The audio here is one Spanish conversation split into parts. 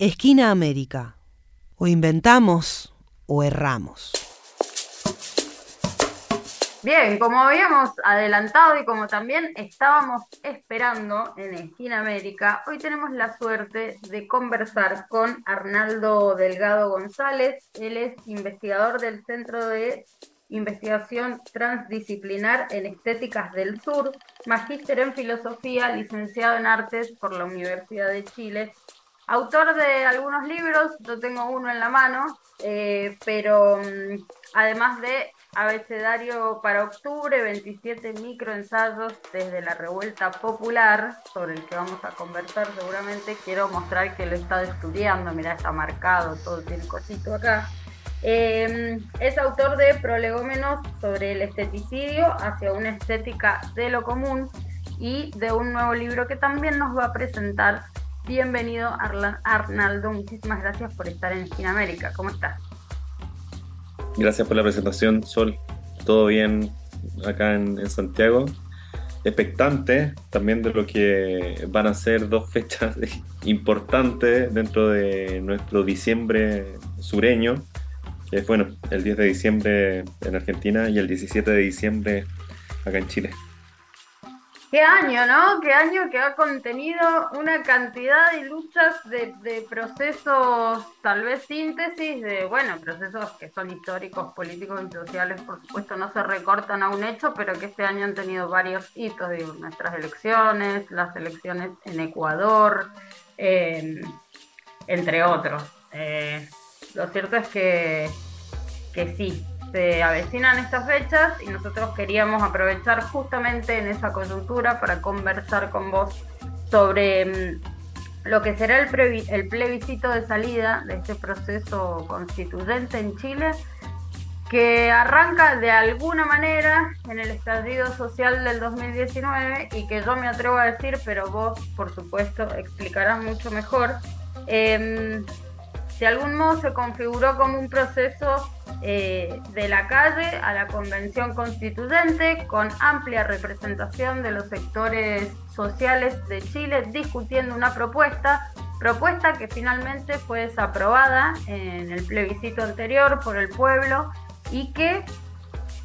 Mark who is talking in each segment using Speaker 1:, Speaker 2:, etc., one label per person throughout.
Speaker 1: Esquina América. O inventamos o erramos.
Speaker 2: Bien, como habíamos adelantado y como también estábamos esperando en Esquina América, hoy tenemos la suerte de conversar con Arnaldo Delgado González. Él es investigador del Centro de Investigación Transdisciplinar en Estéticas del Sur, magíster en Filosofía, licenciado en Artes por la Universidad de Chile. Autor de algunos libros, yo tengo uno en la mano, eh, pero mm, además de Abecedario para octubre, 27 microensayos desde la revuelta popular, sobre el que vamos a conversar seguramente. Quiero mostrar que lo he estado estudiando, mira, está marcado, todo tiene cosito acá. Em, es autor de Prolegómenos sobre el esteticidio hacia una estética de lo común y de un nuevo libro que también nos va a presentar. Bienvenido Arnaldo, muchísimas gracias por estar en América. ¿Cómo estás?
Speaker 3: Gracias por la presentación, Sol. Todo bien acá en, Santiago. Expectante también de lo que van a ser dos fechas importantes dentro de nuestro diciembre sureño, es bueno, el 10 de diciembre en Argentina y el 17 de diciembre acá en Chile.
Speaker 2: Qué año, ¿no? Qué año que ha contenido una cantidad de luchas, de, procesos, tal vez síntesis, de, bueno, procesos que son históricos, políticos y sociales, por supuesto, no se recortan a un hecho, pero que este año han tenido varios hitos, digo, nuestras elecciones, las elecciones en Ecuador, em, entre otros. Eh, lo cierto es que, que sí, se avecinan estas fechas y nosotros queríamos aprovechar justamente en esa coyuntura para conversar con vos sobre mm, lo que será el, plebiscito de salida de este proceso constituyente en Chile, que arranca de alguna manera en el estallido social del 2019 y que yo me atrevo a decir, pero vos por supuesto explicarás mucho mejor. Em, de algún modo se configuró como un proceso eh, de la calle a la convención constituyente con amplia representación de los sectores sociales de Chile discutiendo una propuesta, propuesta que finalmente fue desaprobada en el plebiscito anterior por el pueblo y que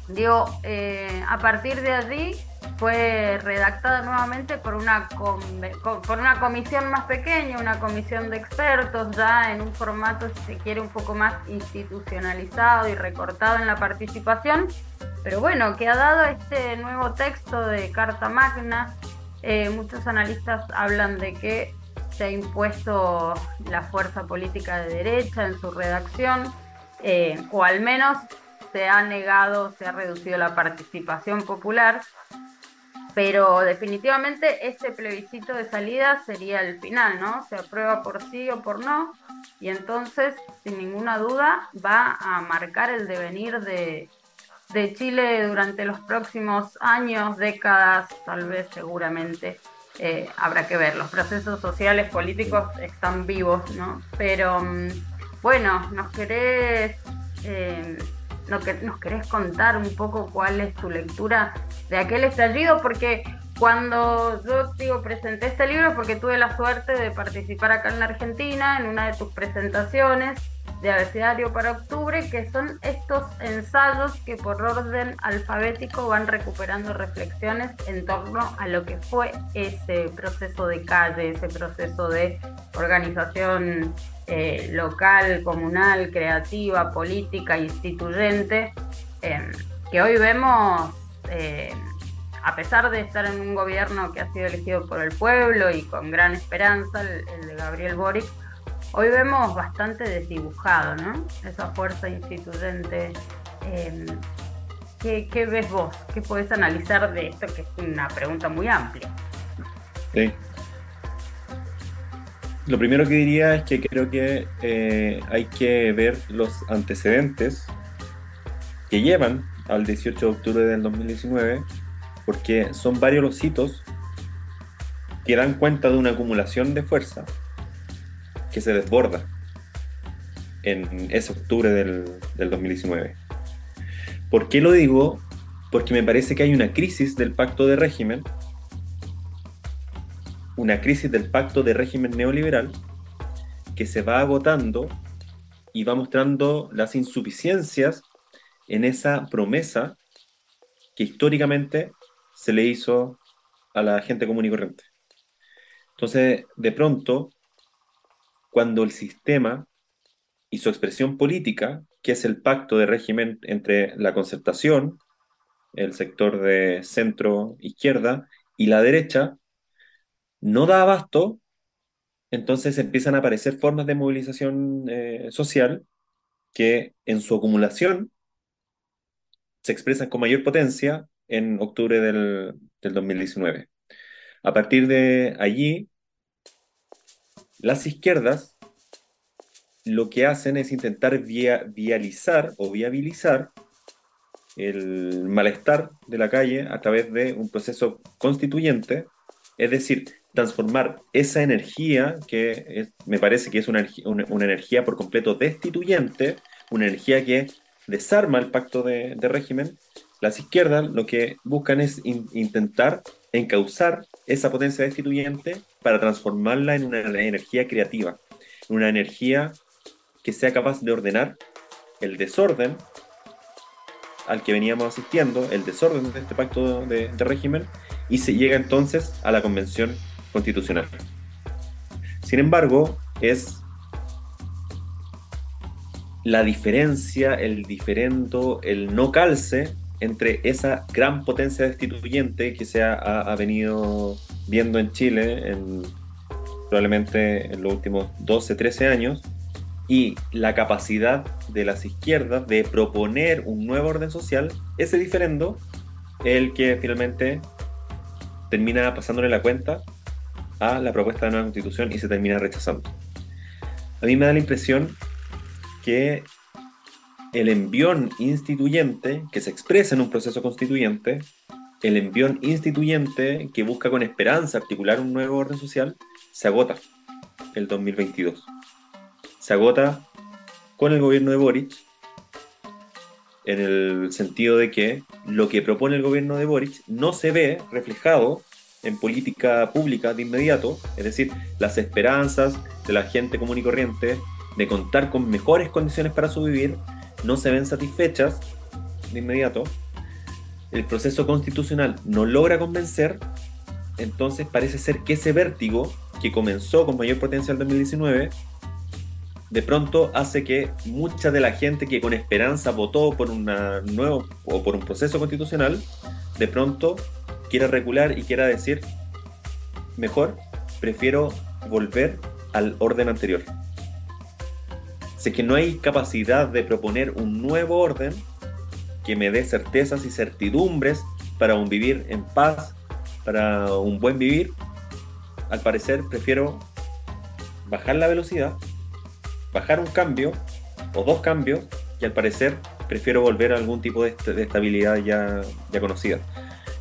Speaker 2: dio eh, a partir de allí fue redactada nuevamente por una, por una comisión más pequeña, una comisión de expertos, ya en un formato, si se quiere, un poco más institucionalizado y recortado en la participación, pero bueno, que ha dado este nuevo texto de Carta Magna. Eh, muchos analistas hablan de que se ha impuesto la fuerza política de derecha en su redacción, eh, o al menos se ha negado, se ha reducido la participación popular pero definitivamente este plebiscito de salida sería el final, ¿no? Se aprueba por sí o por no, y entonces, sin ninguna duda, va a marcar el devenir de, Chile durante los próximos años, décadas, tal vez seguramente. Eh, habrá que ver, los procesos sociales, políticos están vivos, ¿no? Pero mm, bueno, nos querés eh, ¿Nos querés contar un poco cuál es tu lectura de aquel estallido? Porque cuando yo digo presenté este libro, porque tuve la suerte de participar acá en la Argentina en una de tus presentaciones de abecedario para octubre, que son estos ensayos que por orden alfabético van recuperando reflexiones en torno a lo que fue ese proceso de calle, ese proceso de organización eh, local, comunal, creativa, política, instituyente, em, que hoy vemos, eh, a pesar de estar en un gobierno que ha sido elegido por el pueblo y con gran esperanza, el, de Gabriel Boric, hoy vemos bastante desdibujado, ¿no? Esa fuerza instituyente. Em, ¿qué, ¿Qué ves vos? ¿Qué podés analizar de esto? Que es una pregunta muy amplia.
Speaker 3: Sí, lo primero que diría es que creo que eh, hay que ver los antecedentes que llevan al 18 de octubre del 2019, porque son varios los hitos que dan cuenta de una acumulación de fuerza que se desborda en ese octubre del, del 2019. ¿Por qué lo digo? Porque me parece que hay una crisis del pacto de régimen una crisis del pacto de régimen neoliberal que se va agotando y va mostrando las insuficiencias en esa promesa que históricamente se le hizo a la gente común y corriente. Entonces, de pronto, cuando el sistema y su expresión política, que es el pacto de régimen entre la concertación, el sector de centro-izquierda y la derecha, no da abasto, entonces empiezan a aparecer formas de movilización eh, social que en su acumulación se expresan con mayor potencia en octubre del, 2019. A partir de allí, las izquierdas lo que hacen es intentar vializar o viabilizar el malestar de la calle a través de un proceso constituyente, es decir, transformar esa energía, que me parece que es una, energía por completo destituyente, una energía que desarma el pacto de, régimen, las izquierdas lo que buscan es intentar encauzar esa potencia destituyente para transformarla en una energía creativa, una energía que sea capaz de ordenar el desorden al que veníamos asistiendo, el desorden de este pacto de régimen, y se llega entonces a la convención constitucional. Sin embargo, es la diferencia, el diferendo, el no calce entre esa gran potencia destituyente que se ha, venido viendo en Chile en, probablemente en los últimos 12, 13 años y la capacidad de las izquierdas de proponer un nuevo orden social, ese diferendo el que finalmente termina pasándole la cuenta a la propuesta de nueva constitución y se termina rechazando. A mí me da la impresión que el envión instituyente que se expresa en un proceso constituyente, el envión instituyente que busca con esperanza articular un nuevo orden social, se agota el 2022. Se agota con el gobierno de Boric, en el sentido de que lo que propone el gobierno de Boric no se ve reflejado en política pública de inmediato, es decir, las esperanzas de la gente común y corriente de contar con mejores condiciones para su vivir no se ven satisfechas de inmediato, el proceso constitucional no logra convencer, entonces parece ser que ese vértigo que comenzó con mayor potencia en 2019, de pronto hace que mucha de la gente que con esperanza votó por una nuevo o por un proceso constitucional, de pronto quiera recular y quiera decir, mejor, prefiero volver al orden anterior. Si es que no hay capacidad de proponer un nuevo orden que me dé certezas y certidumbres para un vivir en paz, para un buen vivir, al parecer prefiero bajar la velocidad, bajar un cambio o dos cambios y al parecer prefiero volver a algún tipo de, estabilidad ya, ya conocida.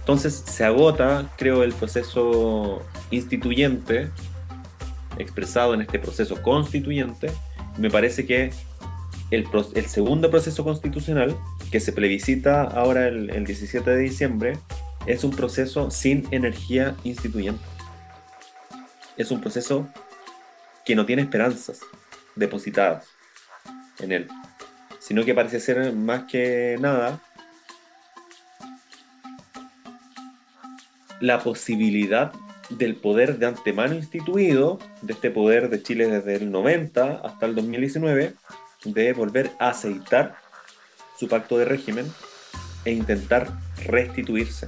Speaker 3: Entonces se agota, creo, el proceso instituyente expresado en este proceso constituyente. Me parece que el, segundo proceso constitucional, que se plebiscita ahora el, el 17 de diciembre, es un proceso sin energía instituyente. Es un proceso que no tiene esperanzas depositadas en él, sino que parece ser más que nada la posibilidad del poder de antemano instituido, de este poder de Chile desde el 90 hasta el 2019, de volver a aceitar su pacto de régimen e intentar restituirse.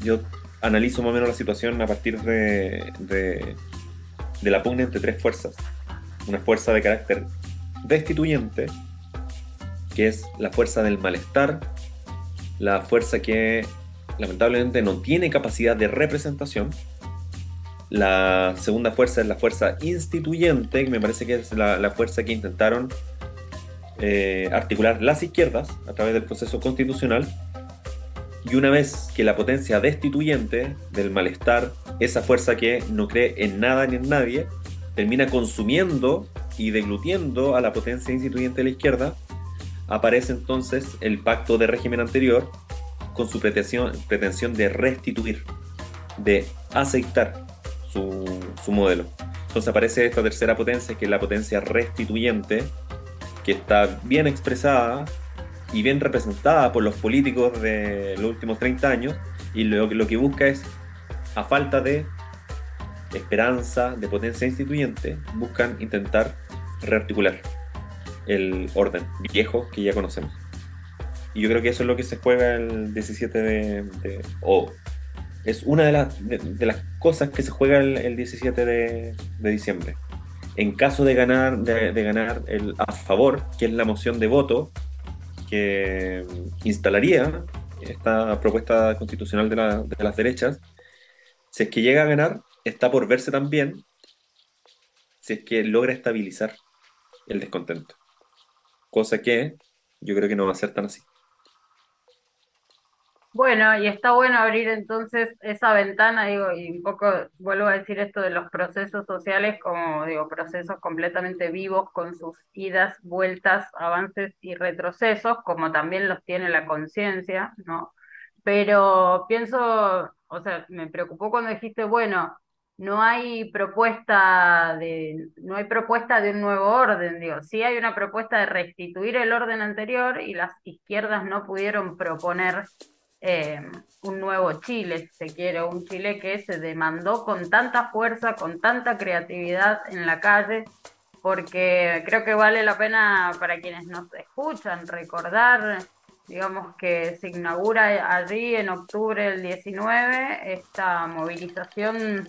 Speaker 3: Yo analizo más o menos la situación a partir de, de, de la pugna entre tres fuerzas. Una fuerza de carácter destituyente, que es la fuerza del malestar, la fuerza que lamentablemente no tiene capacidad de representación. La segunda fuerza es la fuerza instituyente, que me parece que es la, fuerza que intentaron eh, articular las izquierdas a través del proceso constitucional. Y una vez que la potencia destituyente del malestar, esa fuerza que no cree en nada ni en nadie, termina consumiendo y deglutiendo a la potencia instituyente de la izquierda, aparece entonces el pacto de régimen anterior, con su pretensión, de restituir, de aceptar su, modelo. Entonces aparece esta tercera potencia, que es la potencia restituyente, que está bien expresada y bien representada por los políticos de los últimos 30 años, y lo, lo que busca es, a falta de esperanza, de potencia instituyente, buscan intentar rearticular el orden viejo que ya conocemos. Y yo creo que eso es lo que se juega el 17 de... o es una de, las de, las cosas que se juega el, 17 de, diciembre. En caso de ganar, de, ganar el a favor, que es la moción de voto que instalaría esta propuesta constitucional de, de las derechas, si es que llega a ganar, está por verse también si es que logra estabilizar el descontento. Cosa que yo creo que no va a ser tan así.
Speaker 2: Bueno, y está bueno abrir entonces esa ventana, digo, y un poco vuelvo a decir esto de los procesos sociales como, digo, procesos completamente vivos con sus idas, vueltas, avances y retrocesos, como también los tiene la conciencia, ¿no? Pero pienso, o sea, me preocupó cuando dijiste, bueno, no hay propuesta de, no hay propuesta de un nuevo orden, digo, sí hay una propuesta de restituir el orden anterior y las izquierdas no pudieron proponer eh, un nuevo Chile, si se quiere, un Chile que se demandó con tanta fuerza, con tanta creatividad en la calle, porque creo que vale la pena para quienes nos escuchan recordar, digamos que se inaugura allí en octubre del 19 esta movilización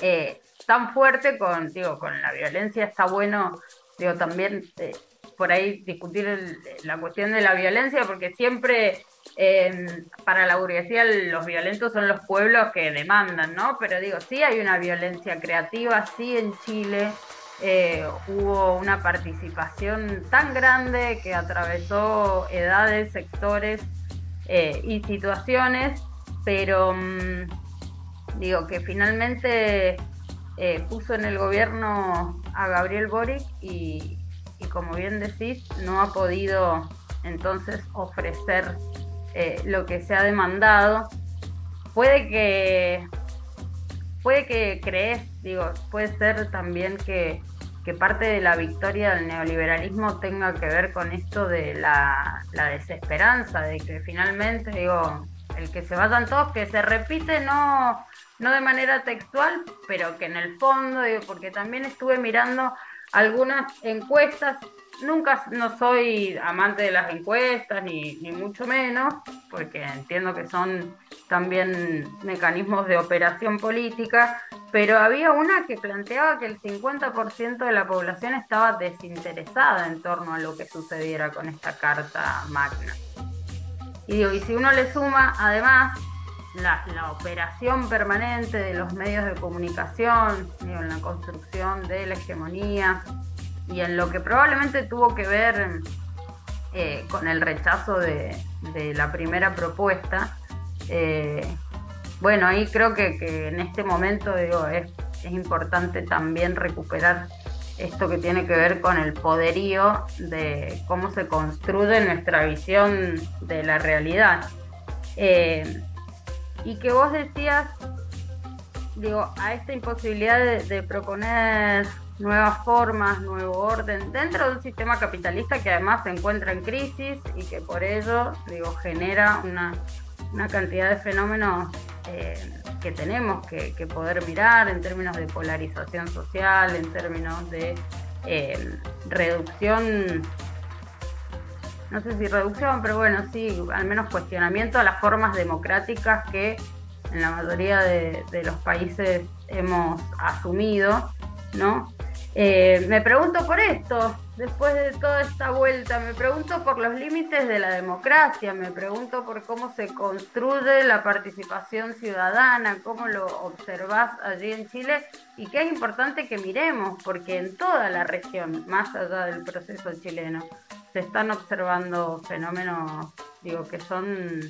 Speaker 2: eh, tan fuerte con, digo, con la violencia. Está bueno, digo, también eh, por ahí discutir la cuestión de la violencia, porque siempre eh, para la burguesía los violentos son los pueblos que demandan, ¿no? Pero digo, sí hay una violencia creativa, sí en Chile hubo una participación tan grande que atravesó edades, sectores y situaciones, pero... Mm, digo, que finalmente eh, puso en el gobierno a Gabriel Boric y, como bien decís, no ha podido entonces ofrecer eh, lo que se ha demandado. Puede que, puede que crees, digo, puede ser también que, que parte de la victoria del neoliberalismo tenga que ver con esto de la, la desesperanza, de que finalmente, digo, el que se vayan todos, que se repite no no de manera textual, pero que en el fondo, porque también estuve mirando algunas encuestas, nunca no soy amante de las encuestas, ni, ni mucho menos, porque entiendo que son también mecanismos de operación política, pero había una que planteaba que el 50% de la población estaba desinteresada en torno a lo que sucediera con esta carta magna. Y digo, si uno le suma además la, operación permanente de los medios de comunicación, en la construcción de la hegemonía y en lo que probablemente tuvo que ver eh, con el rechazo de, la primera propuesta. Eh, bueno, ahí creo que, en este momento digo, es, importante también recuperar esto que tiene que ver con el poderío de cómo se construye nuestra visión de la realidad. Eh, y que vos decías, digo, a esta imposibilidad de, proponer nuevas formas, nuevo orden, dentro de un sistema capitalista que además se encuentra en crisis y que por ello, digo, genera una, cantidad de fenómenos eh, que tenemos que, poder mirar en términos de polarización social, en términos de eh, reducción no sé si reducción, pero bueno, sí, al menos cuestionamiento a las formas democráticas que en la mayoría de, los países hemos asumido, ¿no? Eh, me pregunto por esto, después de toda esta vuelta, me pregunto por los límites de la democracia, me pregunto por cómo se construye la participación ciudadana, cómo lo observás allí en Chile y que es importante que miremos, porque en toda la región, más allá del proceso chileno, se están observando fenómenos, digo, que son,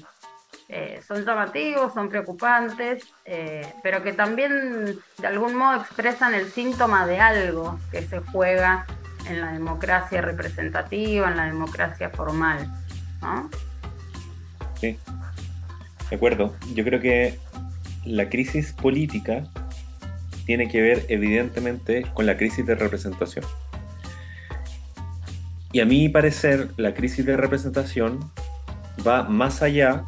Speaker 2: eh, son llamativos, son preocupantes, eh, pero que también de algún modo expresan el síntoma de algo que se juega en la democracia representativa, en la democracia formal.
Speaker 3: Sí, de acuerdo. Yo creo que la crisis política tiene que ver evidentemente con la crisis de representación. Y a mi parecer, la crisis de representación va más allá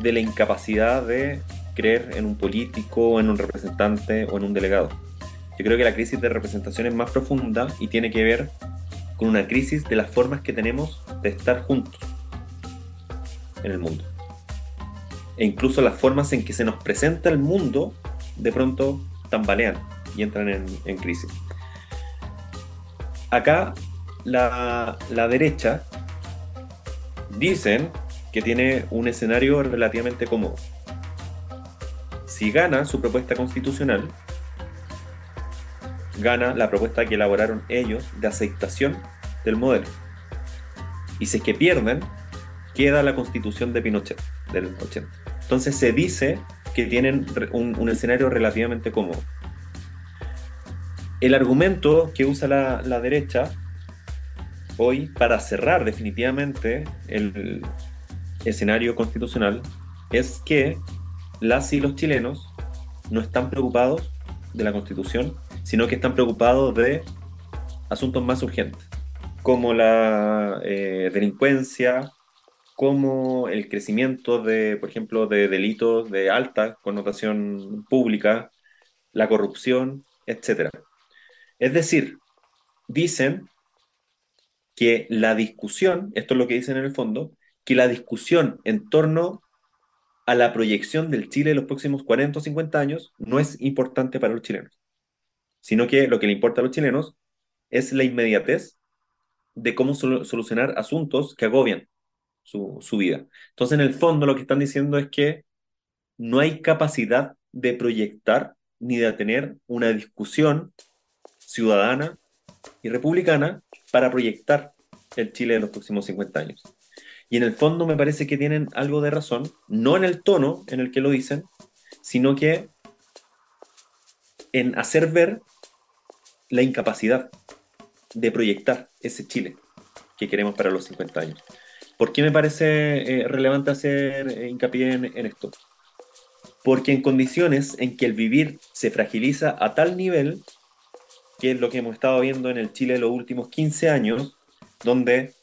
Speaker 3: de la incapacidad de creer en un político, en un representante o en un delegado. Yo creo que la crisis de representación es más profunda y tiene que ver con una crisis de las formas que tenemos de estar juntos en el mundo. E incluso las formas en que se nos presenta el mundo de pronto tambalean y entran en, crisis. Acá la, la derecha dicen que tiene un escenario relativamente cómodo. Si gana su propuesta constitucional, gana la propuesta que elaboraron ellos de aceptación del modelo. Y si es que pierden, queda la constitución de Pinochet del 80. Entonces se dice que tienen un, escenario relativamente cómodo. El argumento que usa la, la derecha hoy para cerrar definitivamente el escenario constitucional es que las y los chilenos no están preocupados de la constitución, sino que están preocupados de asuntos más urgentes, como la eh, delincuencia, como el crecimiento de, por ejemplo, de delitos de alta connotación pública, la corrupción, etc. Es decir, dicen que la discusión, esto es lo que dicen en el fondo, que la discusión en torno a la proyección del Chile en los próximos 40 o 50 años no es importante para los chilenos, sino que lo que le importa a los chilenos es la inmediatez de cómo solucionar asuntos que agobian su, su vida. Entonces, en el fondo, lo que están diciendo es que no hay capacidad de proyectar ni de tener una discusión ciudadana y republicana para proyectar el Chile de los próximos 50 años. Y en el fondo me parece que tienen algo de razón, no en el tono en el que lo dicen, sino que en hacer ver la incapacidad de proyectar ese Chile que queremos para los 50 años. ¿Por qué me parece eh, relevante hacer eh, hincapié en, en esto? Porque en condiciones en que el vivir se fragiliza a tal nivel, que es lo que hemos estado viendo en el Chile los últimos 15 años, donde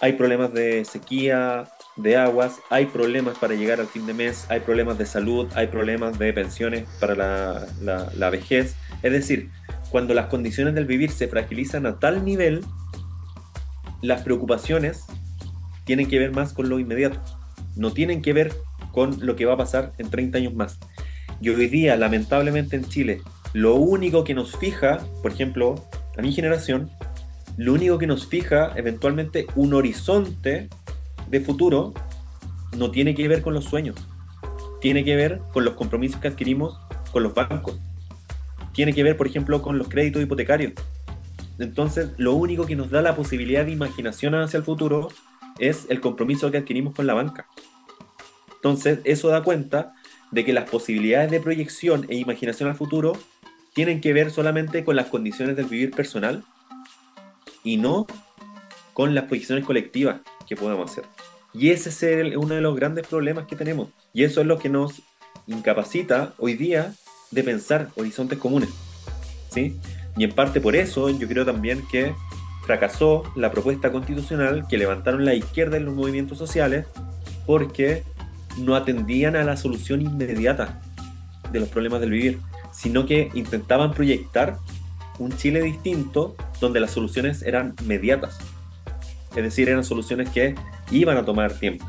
Speaker 3: hay problemas de sequía, de aguas, hay problemas para llegar al fin de mes, hay problemas de salud, hay problemas de pensiones para la, la, vejez. Es decir, cuando las condiciones del vivir se fragilizan a tal nivel, las preocupaciones tienen que ver más con lo inmediato, no tienen que ver con lo que va a pasar en 30 años más. Y hoy día, lamentablemente en Chile, lo único que nos fija, por ejemplo, a mi generación, lo único que nos fija eventualmente un horizonte de futuro no tiene que ver con los sueños, tiene que ver con los compromisos que adquirimos con los bancos, tiene que ver, por ejemplo, con los créditos hipotecarios. Entonces, lo único que nos da la posibilidad de imaginación hacia el futuro es el compromiso que adquirimos con la banca. Entonces, eso da cuenta de que las posibilidades de proyección e imaginación al futuro tienen que ver solamente con las condiciones del vivir personal y no con las posiciones colectivas que podemos hacer. Y ese es uno de los grandes problemas que tenemos. Y eso es lo que nos incapacita hoy día de pensar horizontes comunes. ¿sí? Y en parte por eso yo creo también que fracasó la propuesta constitucional que levantaron la izquierda en los movimientos sociales porque no atendían a la solución inmediata de los problemas del vivir, sino que intentaban proyectar un Chile distinto donde las soluciones eran mediatas. Es decir, eran soluciones que iban a tomar tiempo.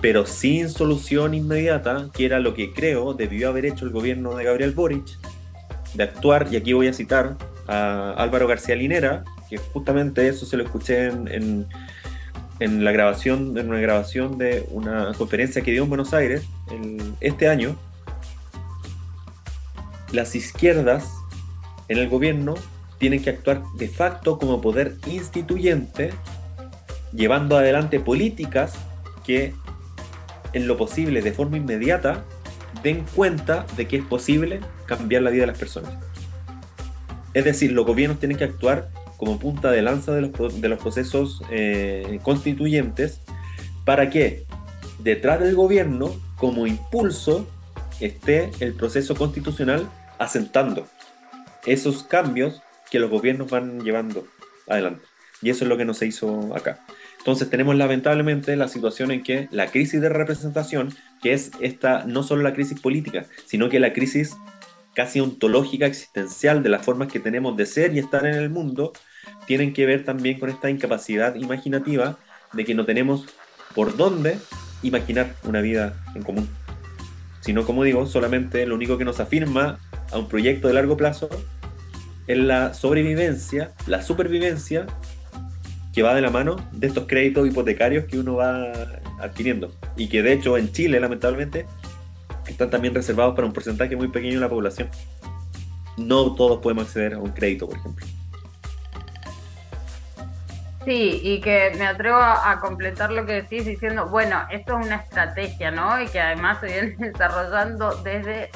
Speaker 3: Pero sin solución inmediata, que era lo que creo debió haber hecho el gobierno de Gabriel Boric, de actuar, y aquí voy a citar a Álvaro García Linera, que justamente eso se lo escuché en, en, la grabación, en una grabación de una conferencia que dio en Buenos Aires este año. Las izquierdas en el gobierno tienen que actuar de facto como poder instituyente, llevando adelante políticas que en lo posible, de forma inmediata, den cuenta de que es posible cambiar la vida de las personas. Es decir, los gobiernos tienen que actuar como punta de lanza de los, de los procesos eh, constituyentes para que detrás del gobierno, como impulso, esté el proceso constitucional asentando esos cambios que los gobiernos van llevando adelante. Y eso es lo que no se hizo acá. Entonces tenemos lamentablemente la situación en que la crisis de representación, que es esta, no solo la crisis política, sino que la crisis casi ontológica, existencial de las formas que tenemos de ser y estar en el mundo, tienen que ver también con esta incapacidad imaginativa de que no tenemos por dónde imaginar una vida en común. Sino, como digo, solamente lo único que nos afirma a un proyecto de largo plazo es la sobrevivencia, la supervivencia que va de la mano de estos créditos hipotecarios que uno va adquiriendo. Y que de hecho en Chile, lamentablemente, están también reservados para un porcentaje muy pequeño de la población. No todos podemos acceder a un crédito, por ejemplo.
Speaker 2: Sí, y que me atrevo a, completar lo que decís diciendo, bueno, esto es una estrategia, ¿no? Y que además se viene desarrollando desde,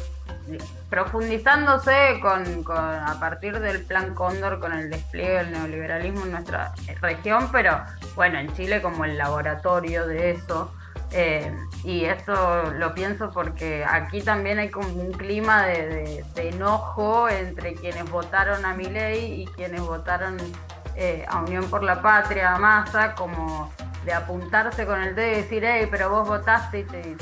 Speaker 2: profundizándose con, con, a partir del plan Cóndor, con el despliegue del neoliberalismo en nuestra región, pero bueno, en Chile como el laboratorio de eso. Eh, y esto lo pienso porque aquí también hay como un clima de, enojo entre quienes votaron a mi ley y quienes votaron eh, a Unión por la Patria, a Massa, como de apuntarse con el dedo y decir, hey, pero vos votaste y te,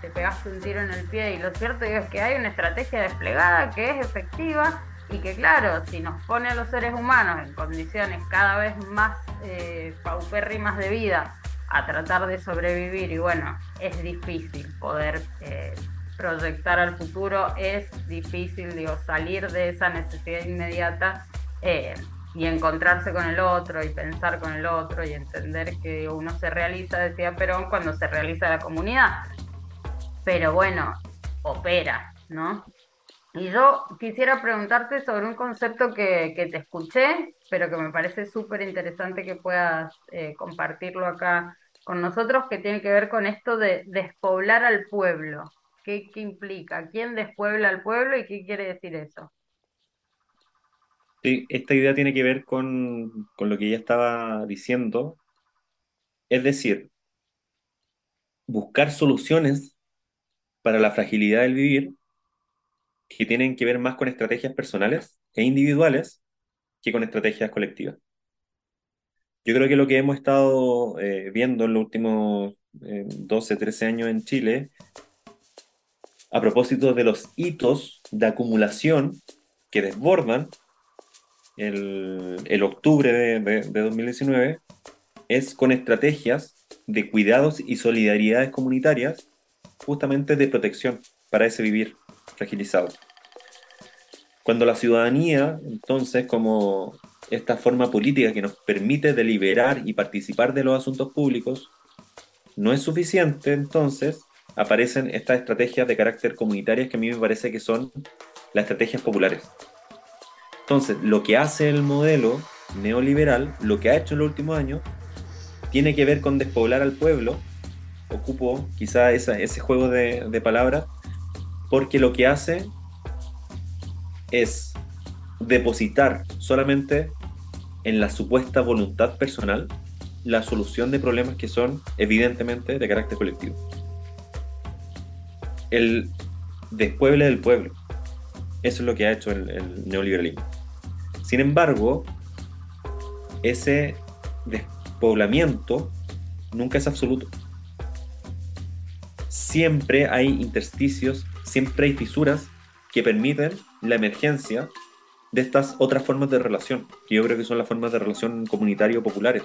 Speaker 2: te, pegaste un tiro en el pie. Y lo cierto es que hay una estrategia desplegada que es efectiva y que claro, si nos pone a los seres humanos en condiciones cada vez más eh, paupérrimas de vida, a tratar de sobrevivir y bueno, es difícil poder eh, proyectar al futuro, es difícil digo, salir de esa necesidad inmediata eh, y encontrarse con el otro y pensar con el otro y entender que uno se realiza, decía Perón, cuando se realiza la comunidad. Pero bueno, opera, ¿no? Y yo quisiera preguntarte sobre un concepto que, te escuché, pero que me parece súper interesante que puedas eh, compartirlo acá con nosotros que tiene que ver con esto de despoblar al pueblo. ¿Qué, implica? ¿Quién despuebla al pueblo y qué quiere decir eso?
Speaker 3: Sí, esta idea tiene que ver con, con lo que ya estaba diciendo. Es decir, buscar soluciones para la fragilidad del vivir que tienen que ver más con estrategias personales e individuales que con estrategias colectivas. Yo creo que lo que hemos estado eh, viendo en los últimos 12, eh, 13 años en Chile, a propósito de los hitos de acumulación que desbordan el, octubre de, de 2019, es con estrategias de cuidados y solidaridades comunitarias, justamente de protección para ese vivir fragilizado. Cuando la ciudadanía, entonces, como esta forma política que nos permite deliberar y participar de los asuntos públicos no es suficiente, entonces aparecen estas estrategias de carácter comunitarias que a mí me parece que son las estrategias populares. Entonces, lo que hace el modelo neoliberal, lo que ha hecho en los últimos años, tiene que ver con despoblar al pueblo. Ocupo quizá ese juego de palabras, porque lo que hace es depositar solamente en la supuesta voluntad personal la solución de problemas que son evidentemente de carácter colectivo. El despueble del pueblo. Eso es lo que ha hecho el, neoliberalismo. Sin embargo, ese despoblamiento nunca es absoluto. Siempre hay intersticios, siempre hay fisuras que permiten la emergencia de estas otras formas de relación, que yo creo que son las formas de relación comunitario populares,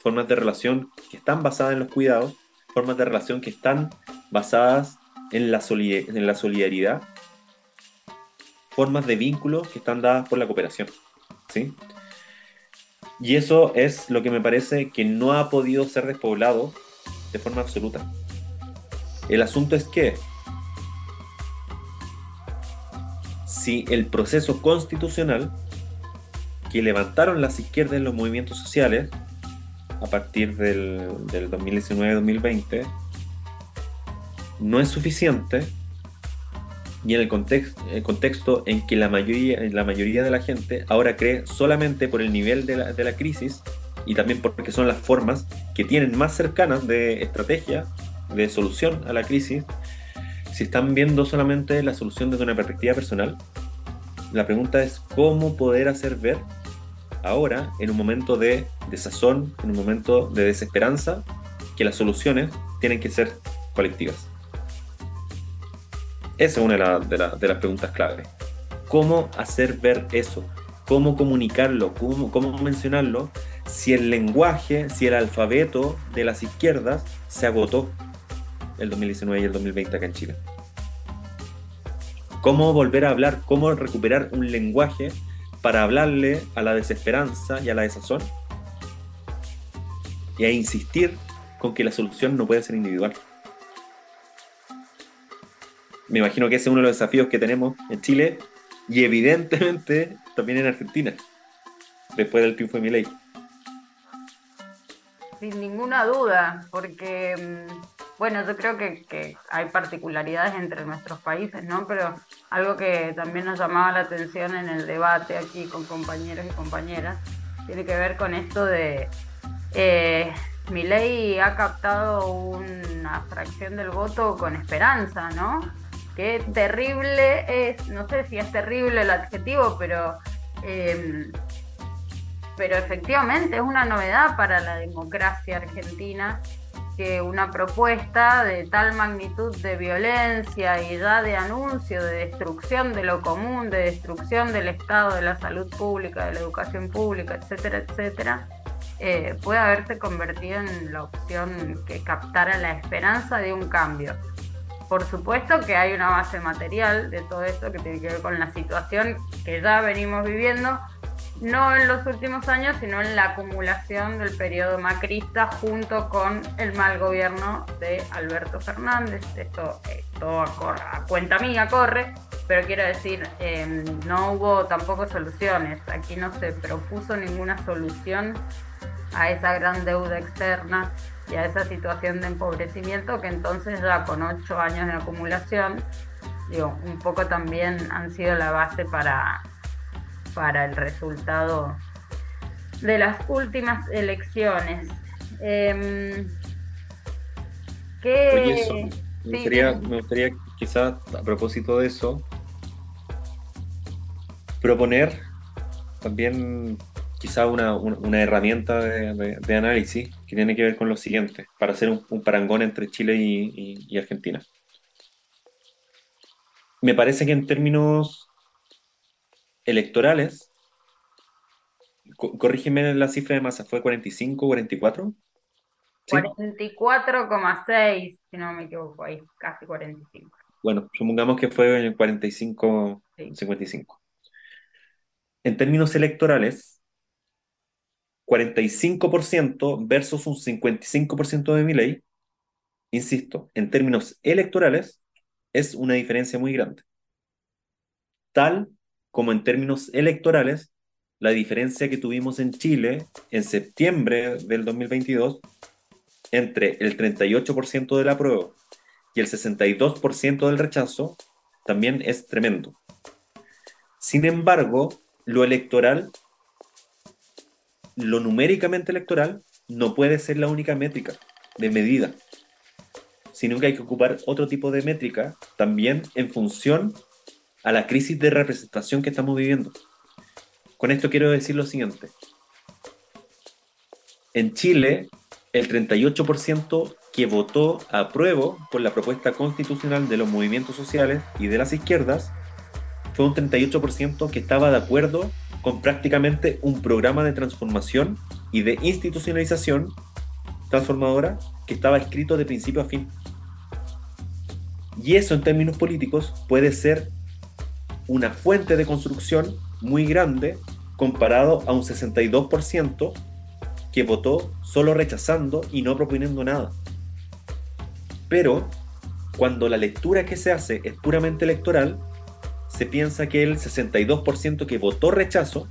Speaker 3: formas de relación que están basadas en los cuidados, formas de relación que están basadas en la, en la solidaridad, formas de vínculos que están dadas por la cooperación. ¿Sí? Y eso es lo que me parece que no ha podido ser despoblado de forma absoluta. El asunto es que si el proceso constitucional que levantaron las izquierdas en los movimientos sociales a partir del, 2019-2020 no es suficiente y en el, contexto, el contexto en que la mayoría, la mayoría de la gente ahora cree solamente por el nivel de la, de la crisis y también porque son las formas que tienen más cercanas de estrategia, de solución a la crisis, si están viendo solamente la solución desde una perspectiva personal, la pregunta es cómo poder hacer ver ahora, en un momento de desazón, en un momento de desesperanza, que las soluciones tienen que ser colectivas. Esa es una de, de, las preguntas clave. ¿Cómo hacer ver eso? ¿Cómo comunicarlo? ¿Cómo, ¿Cómo mencionarlo? Si el lenguaje, si el alfabeto de las izquierdas se agotó el 2019 y el 2020 acá en Chile. ¿Cómo volver a hablar? ¿Cómo recuperar un lenguaje para hablarle a la desesperanza y a la desazón? Y a insistir con que la solución no puede ser individual. Me imagino que ese es uno de los desafíos que tenemos en Chile y evidentemente también en Argentina, después del triunfo de mi ley.
Speaker 2: Sin ninguna duda, porque, mm, bueno, yo creo que, hay particularidades entre nuestros países, ¿no? Pero algo que también nos llamaba la atención en el debate aquí con compañeros y compañeras tiene que ver con esto de eh, mi ley ha captado una fracción del voto con esperanza, ¿no? Qué terrible es, no sé si es terrible el adjetivo, pero, em, pero efectivamente es una novedad para la democracia argentina que una propuesta de tal magnitud de violencia y ya de anuncio de destrucción de lo común, de destrucción del Estado, de la salud pública, de la educación pública, etcétera, etcétera, eh, puede haberse convertido en la opción que captara la esperanza de un cambio. Por supuesto que hay una base material de todo esto que tiene que ver con la situación que ya venimos viviendo, no en los últimos años, sino en la acumulación del periodo macrista junto con el mal gobierno de Alberto Fernández. Esto, todo a, cuenta mía corre, pero quiero decir, em, no hubo tampoco soluciones. Aquí no se propuso ninguna solución a esa gran deuda externa y a esa situación de empobrecimiento que entonces ya con ocho años de acumulación, digo, un poco también han sido la base para, para el resultado de las últimas elecciones. Eh,
Speaker 3: ¿qué... me, gustaría, me gustaría quizás a propósito de eso proponer también quizá una, una, herramienta de, análisis que tiene que ver con lo siguiente, para hacer un, parangón entre Chile y, Argentina. Me parece que en términos electorales, corrígeme la cifra de masa, ¿fue 45, 44?
Speaker 2: 44,6, si no me equivoco, ahí casi 45.
Speaker 3: Bueno, supongamos que fue en 45, 55. En términos electorales, 45% versus un 55% de mi ley, insisto, en términos electorales, es una diferencia muy grande. Tal como en términos electorales, la diferencia que tuvimos en Chile en septiembre del 2022 entre el 38% del apruebo y el 62% del rechazo también es tremendo. Sin embargo, lo electoral lo numéricamente electoral no puede ser la única métrica de medida, sino que hay que ocupar otro tipo de métrica también en función a la crisis de representación que estamos viviendo. Con esto quiero decir lo siguiente. En Chile, el 38% que votó a prueba por la propuesta constitucional de los movimientos sociales y de las izquierdas fue un 38% que estaba de acuerdo con prácticamente un programa de transformación y de institucionalización transformadora que estaba escrito de principio a fin. Y eso en términos políticos puede ser una fuente de construcción muy grande comparado a un 62% que votó solo rechazando y no proponiendo nada. Pero cuando la lectura que se hace es puramente electoral, se piensa que el 62% que votó rechazo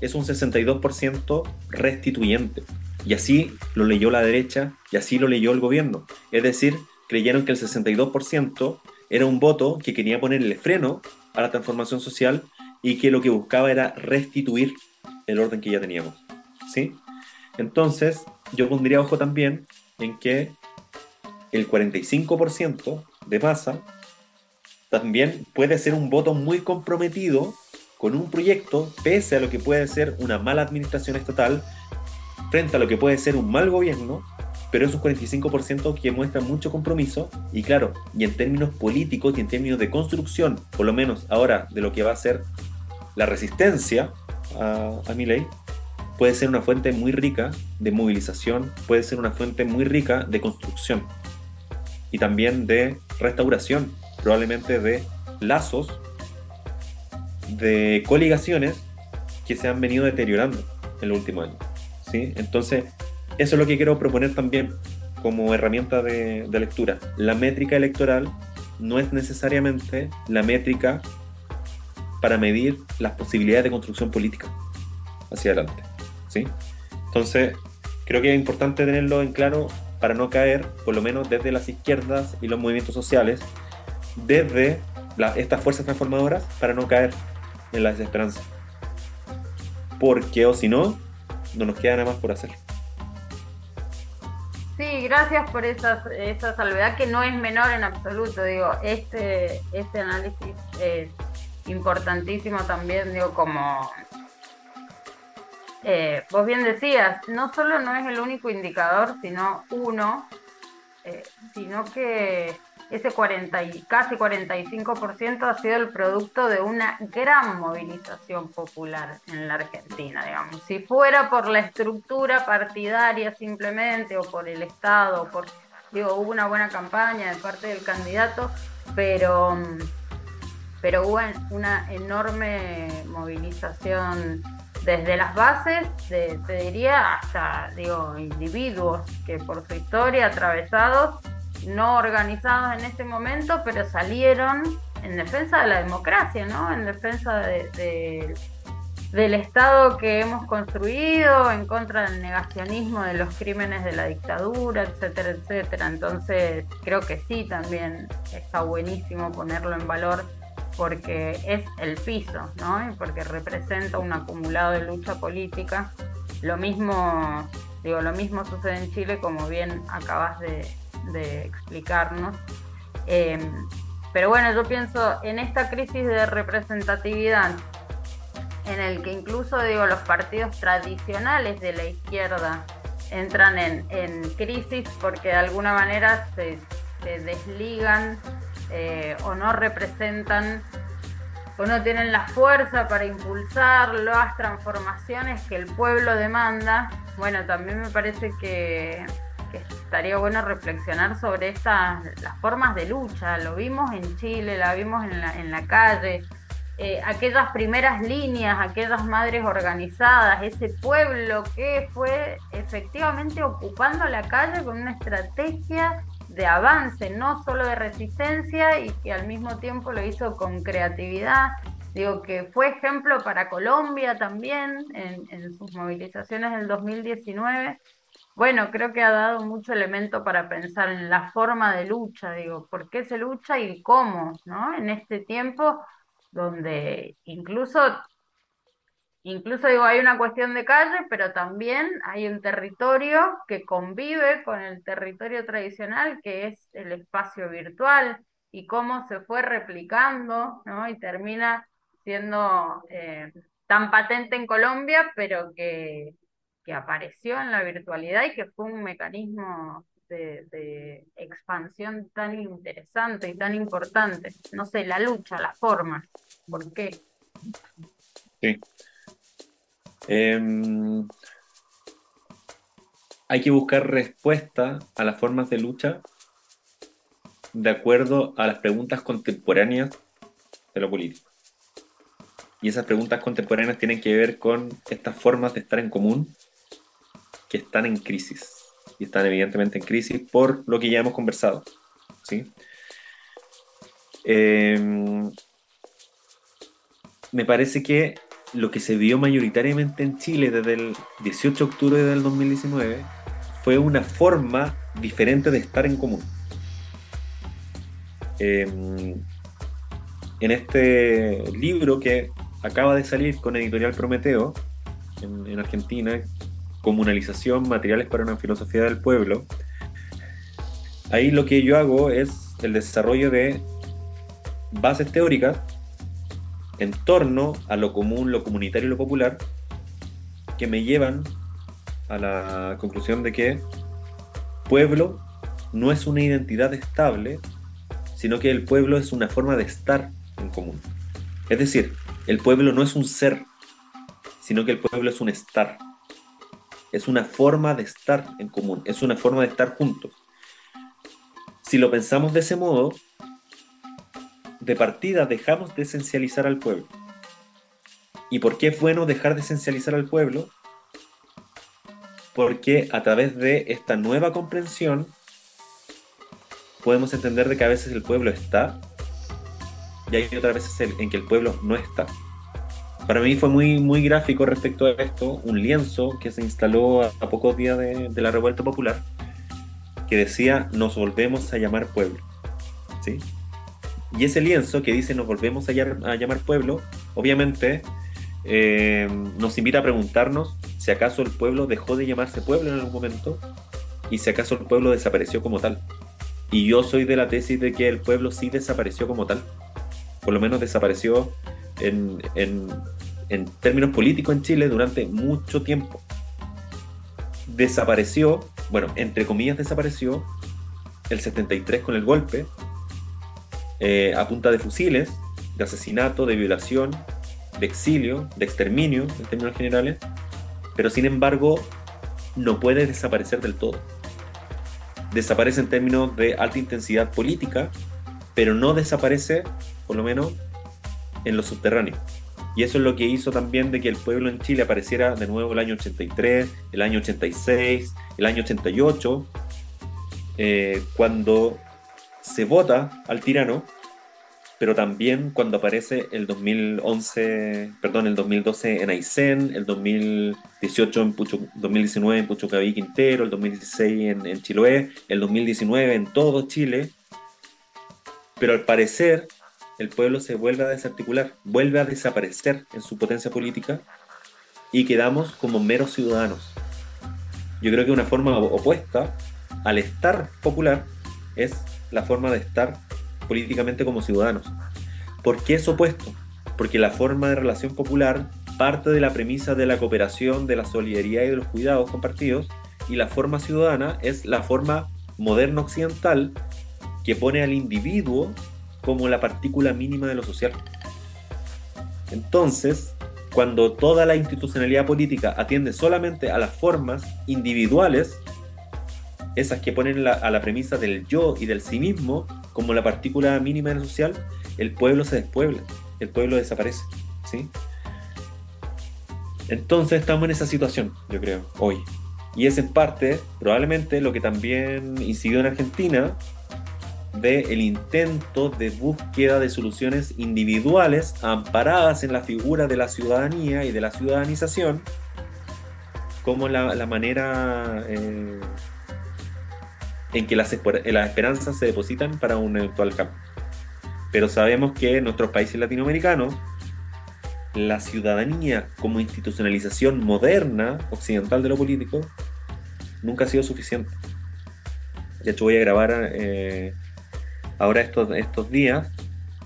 Speaker 3: es un 62% restituyente. Y así lo leyó la derecha y así lo leyó el gobierno. Es decir, creyeron que el 62% era un voto que quería ponerle freno a la transformación social y que lo que buscaba era restituir el orden que ya teníamos. ¿Sí? Entonces, yo pondría ojo también en que el 45% de masa también puede ser un voto muy comprometido con un proyecto, pese a lo que puede ser una mala administración estatal, frente a lo que puede ser un mal gobierno, pero es un 45% que muestra mucho compromiso y claro, y en términos políticos y en términos de construcción, por lo menos ahora de lo que va a ser la resistencia a, a mi ley, puede ser una fuente muy rica de movilización, puede ser una fuente muy rica de construcción y también de restauración, probablemente de lazos, de coligaciones que se han venido deteriorando en los últimos años. ¿sí? Entonces, eso es lo que quiero proponer también como herramienta de, de lectura. La métrica electoral no es necesariamente la métrica para medir las posibilidades de construcción política hacia adelante. ¿sí? Entonces, creo que es importante tenerlo en claro para no caer, por lo menos desde las izquierdas y los movimientos sociales, desde estas fuerzas transformadoras, para no caer en la desesperanza. Porque o si no, no nos queda nada más por hacer.
Speaker 2: Sí, gracias por esa, esa salvedad que no es menor en absoluto. Digo, este, este análisis es importantísimo también, digo, como eh, vos bien decías, no solo no es el único indicador, sino uno, eh, sino que ese 40 y casi 45% ha sido el producto de una gran movilización popular en la Argentina, digamos. Si fuera por la estructura partidaria simplemente, o por el Estado, por, digo, hubo una buena campaña de parte del candidato, pero, pero hubo una enorme movilización desde las bases, te diría, hasta, digo, individuos que por su historia atravesados no organizados en este momento, pero salieron en defensa de la democracia, ¿no? En defensa de, del Estado que hemos construido, en contra del negacionismo de los crímenes de la dictadura, etcétera, etcétera. Entonces, creo que sí, también está buenísimo ponerlo en valor porque es el piso, ¿no? Y porque representa un acumulado de lucha política. Lo mismo, digo, lo mismo sucede en Chile, como bien acabas de, de explicarnos. Em, pero bueno, yo pienso en esta crisis de representatividad, en el que incluso digo los partidos tradicionales de la izquierda entran en, crisis porque de alguna manera se, desligan eh, o no representan o no tienen la fuerza para impulsar las transformaciones que el pueblo demanda. Bueno, también me parece estaría bueno reflexionar sobre estas las formas de lucha. Lo vimos en Chile, la vimos en la, calle, eh, aquellas primeras líneas, aquellas madres organizadas, ese pueblo que fue efectivamente ocupando la calle con una estrategia de avance, no solo de resistencia y que al mismo tiempo lo hizo con creatividad. Digo que fue ejemplo para Colombia también en sus movilizaciones del 2019 bueno, creo que ha dado mucho elemento para pensar en la forma de lucha, digo, por qué se lucha y cómo, ¿no? En este tiempo donde incluso, incluso digo, hay una cuestión de calle, pero también hay un territorio que convive con el territorio tradicional, que es el espacio virtual, y cómo se fue replicando, ¿no? Y termina siendo eh, tan patente en Colombia, pero que que apareció en la virtualidad y que fue un mecanismo de, expansión tan interesante y tan importante. No sé, la lucha, las formas, ¿por qué?
Speaker 3: Sí. Em, hay que buscar respuesta a las formas de lucha de acuerdo a las preguntas contemporáneas de lo político. Y esas preguntas contemporáneas tienen que ver con estas formas de estar en común que están en crisis. Y están evidentemente en crisis por lo que ya hemos conversado. ¿sí? Em, me parece que lo que se vio mayoritariamente en Chile desde el 18 de octubre del 2019 fue una forma diferente de estar en común. Em, en este libro que acaba de salir con Editorial Prometeo en, en Argentina, comunalización, materiales para una filosofía del pueblo, ahí lo que yo hago es el desarrollo de bases teóricas en torno a lo común, lo comunitario y lo popular que me llevan a la conclusión de que pueblo no es una identidad estable, sino que el pueblo es una forma de estar en común. Es decir, el pueblo no es un ser, sino que el pueblo es un estar. Es una forma de estar en común, es una forma de estar juntos. Si lo pensamos de ese modo, de partida dejamos de esencializar al pueblo. ¿Y por qué es bueno dejar de esencializar al pueblo? Porque a través de esta nueva comprensión podemos entender de que a veces el pueblo está y hay otras veces en que el pueblo no está. Para mí fue muy, muy gráfico respecto a esto, un lienzo que se instaló a, pocos días de, la revuelta popular, que decía, nos volvemos a llamar pueblo. ¿Sí? Y ese lienzo que dice, nos volvemos a, a llamar pueblo, obviamente eh, nos invita a preguntarnos si acaso el pueblo dejó de llamarse pueblo en algún momento y si acaso el pueblo desapareció como tal. Y yo soy de la tesis de que el pueblo sí desapareció como tal por lo menos desapareció en, términos políticos en Chile durante mucho tiempo. Desapareció, bueno, entre comillas desapareció, el 73 con el golpe, eh, a punta de fusiles, de asesinato, de violación, de exilio, de exterminio, en términos generales, pero sin embargo no puede desaparecer del todo. Desaparece en términos de alta intensidad política, pero no desaparece por lo menos en lo subterráneo. Y eso es lo que hizo también de que el pueblo en Chile apareciera de nuevo el año 83, el año 86, el año 88, eh, cuando se vota al tirano, pero también cuando aparece el 2011, perdón, el 2012 en Aysén, el 2018 en 2019 en Puchucaví Quintero, el 2016 en, en Chiloé, el 2019 en todo Chile, pero al parecer el pueblo se vuelve a desarticular, vuelve a desaparecer en su potencia política y quedamos como meros ciudadanos. Yo creo que una forma opuesta al estar popular es la forma de estar políticamente como ciudadanos. ¿Por qué es opuesto? Porque la forma de relación popular parte de la premisa de la cooperación, de la solidaridad y de los cuidados compartidos, y la forma ciudadana es la forma moderna occidental que pone al individuo como la partícula mínima de lo social. Entonces, cuando toda la institucionalidad política atiende solamente a las formas individuales, esas que ponen a la premisa del yo y del sí mismo como la partícula mínima de lo social, el pueblo se despuebla, el pueblo desaparece. ¿sí? Entonces estamos en esa situación, yo creo, hoy. Y es en parte, probablemente, lo que también incidió en Argentina del el intento de búsqueda de soluciones individuales amparadas en la figura de la ciudadanía y de la ciudadanización como la, manera eh, en que las, las esperanzas se depositan para un eventual cambio. Pero sabemos que en nuestros países latinoamericanos la ciudadanía como institucionalización moderna occidental de lo político nunca ha sido suficiente. De hecho, voy a grabar eh, ahora estos, estos días,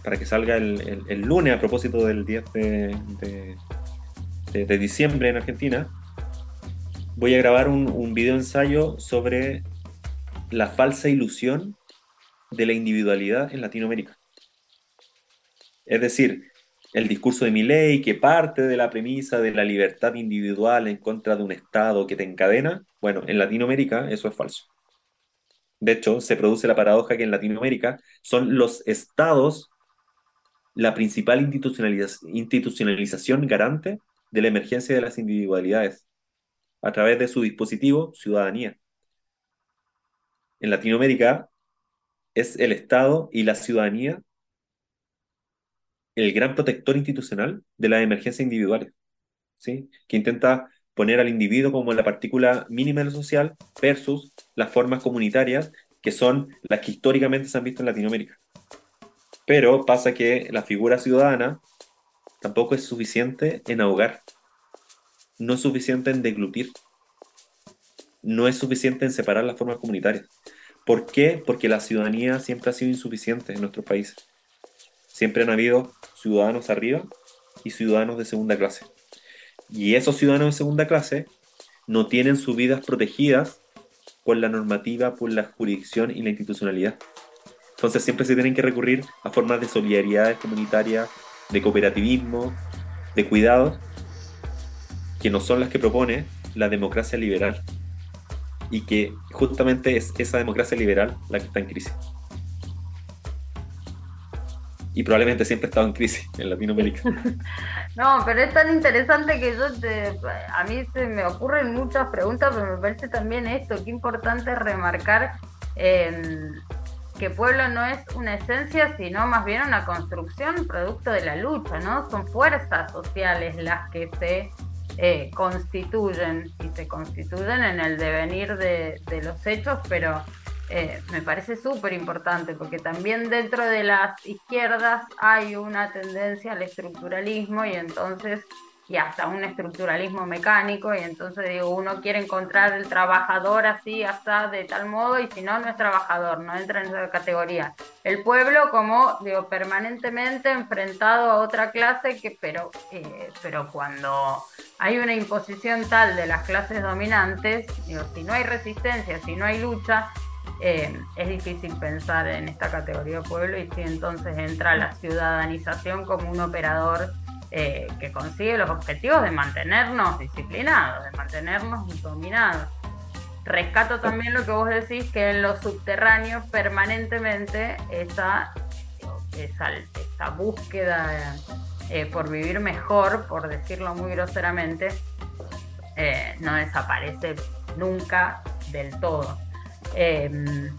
Speaker 3: para que salga el, el, lunes a propósito del 10 de, de, diciembre en Argentina, voy a grabar un, un video ensayo sobre la falsa ilusión de la individualidad en Latinoamérica. Es decir, el discurso de Milley que parte de la premisa de la libertad individual en contra de un Estado que te encadena, bueno, en Latinoamérica eso es falso. De hecho, se produce la paradoja que en Latinoamérica son los estados la principal institucionalización garante de la emergencia de las individualidades a través de su dispositivo ciudadanía. En Latinoamérica es el Estado y la ciudadanía el gran protector institucional de las emergencias individuales, ¿sí? que intenta poner al individuo como la partícula mínima de lo social versus las formas comunitarias que son las que históricamente se han visto en Latinoamérica. Pero pasa que la figura ciudadana tampoco es suficiente en ahogar, no es suficiente en deglutir, no es suficiente en separar las formas comunitarias. ¿Por qué? Porque la ciudadanía siempre ha sido insuficiente en nuestros países. Siempre han habido ciudadanos arriba y ciudadanos de segunda clase. Y esos ciudadanos de segunda clase no tienen sus vidas protegidas por la normativa, por la jurisdicción y la institucionalidad. Entonces siempre se tienen que recurrir a formas de solidaridad comunitaria, de cooperativismo, de cuidados, que no son las que propone la democracia liberal. Y que justamente es esa democracia liberal la que está en crisis. Y probablemente siempre ha estado en crisis en Latinoamérica.
Speaker 2: No, pero es tan interesante que yo te, a mí se me ocurren muchas preguntas, pero me parece también esto, qué importante remarcar eh, que pueblo no es una esencia, sino más bien una construcción producto de la lucha, ¿no? Son fuerzas sociales las que se eh, constituyen y se constituyen en el devenir de, los hechos, pero eh, me parece súper importante porque también dentro de las izquierdas hay una tendencia al estructuralismo y entonces y hasta un estructuralismo mecánico y entonces digo, uno quiere encontrar el trabajador así, hasta de tal modo y si no, no es trabajador, no entra en esa categoría. El pueblo como, digo, permanentemente enfrentado a otra clase que, pero, eh, pero cuando hay una imposición tal de las clases dominantes, digo, si no hay resistencia, si no hay lucha, es difícil pensar en esta categoría de pueblo y si entonces entra la ciudadanización como un operador eh, que consigue los objetivos de mantenernos disciplinados, de mantenernos dominados. Rescato también lo que vos decís, que en los subterráneos permanentemente esa, esa, búsqueda eh, por vivir mejor, por decirlo muy groseramente, eh, no desaparece nunca del todo. Em,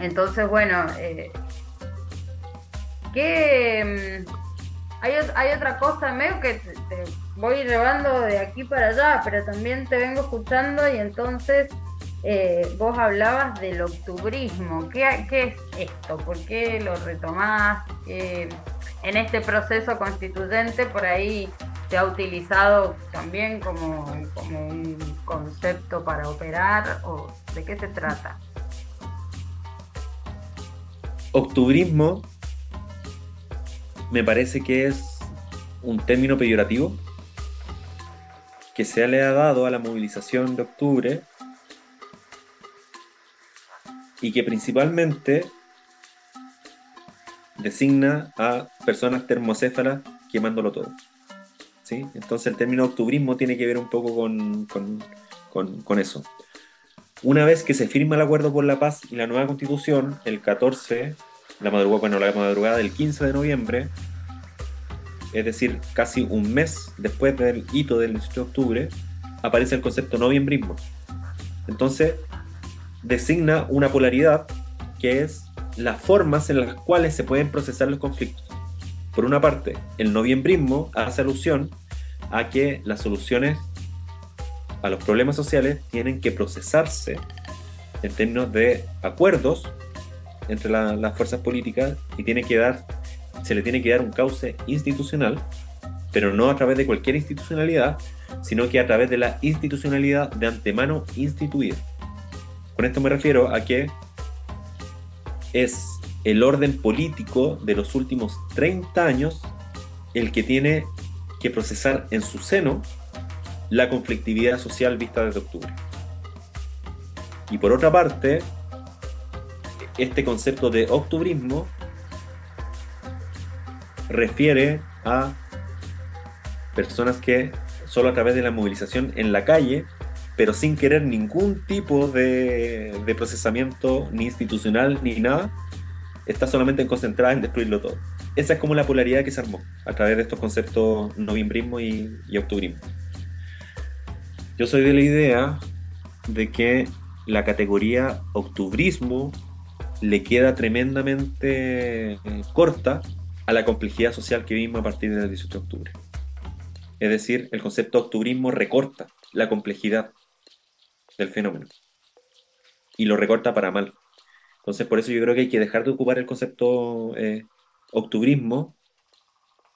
Speaker 2: entonces, bueno, ¿qué hay, otra cosa, medio que te, voy llevando de aquí para allá, pero también te vengo escuchando y entonces eh, vos hablabas del octubrismo. ¿Qué, es esto? ¿Por qué lo retomás? en este proceso constituyente por ahí se ha utilizado también como, como un concepto para operar o de qué se trata?
Speaker 3: Octubrismo me parece que es un término peyorativo que se le ha dado a la movilización de octubre y que principalmente designa a personas termocéfalas quemándolo todo. ¿Sí? Entonces el término octubrismo tiene que ver un poco con, con, eso. Una vez que se firma el acuerdo por la paz y la nueva constitución, el 14 la madrugada, bueno, la madrugada del 15 de noviembre, es decir, casi un mes después del hito del 18 de octubre, aparece el concepto noviembrismo. Entonces, designa una polaridad que es las formas en las cuales se pueden procesar los conflictos. Por una parte, el noviembrismo hace alusión a que las soluciones a los problemas sociales tienen que procesarse en términos de acuerdos entre las fuerzas políticas y tiene que dar, se le tiene que dar un cauce institucional, pero no a través de cualquier institucionalidad, sino que a través de la institucionalidad de antemano instituida. Con esto me refiero a que es el orden político de los últimos 30 años el que tiene que procesar en su seno la conflictividad social vista desde octubre. Y por otra parte, este concepto de octubrismo refiere a personas que solo a través de la movilización en la calle, pero sin querer ningún tipo de, procesamiento ni institucional ni nada, está solamente concentrada en destruirlo todo. Esa es como la polaridad que se armó a través de estos conceptos noviembrismo y, y octubrismo. Yo soy de la idea de que la categoría octubrismo le queda tremendamente corta a la complejidad social que vimos a partir del 18 de octubre. Es decir, el concepto de octubrismo recorta la complejidad del fenómeno y lo recorta para mal. Entonces, por eso yo creo que hay que dejar de ocupar el concepto eh, octubrismo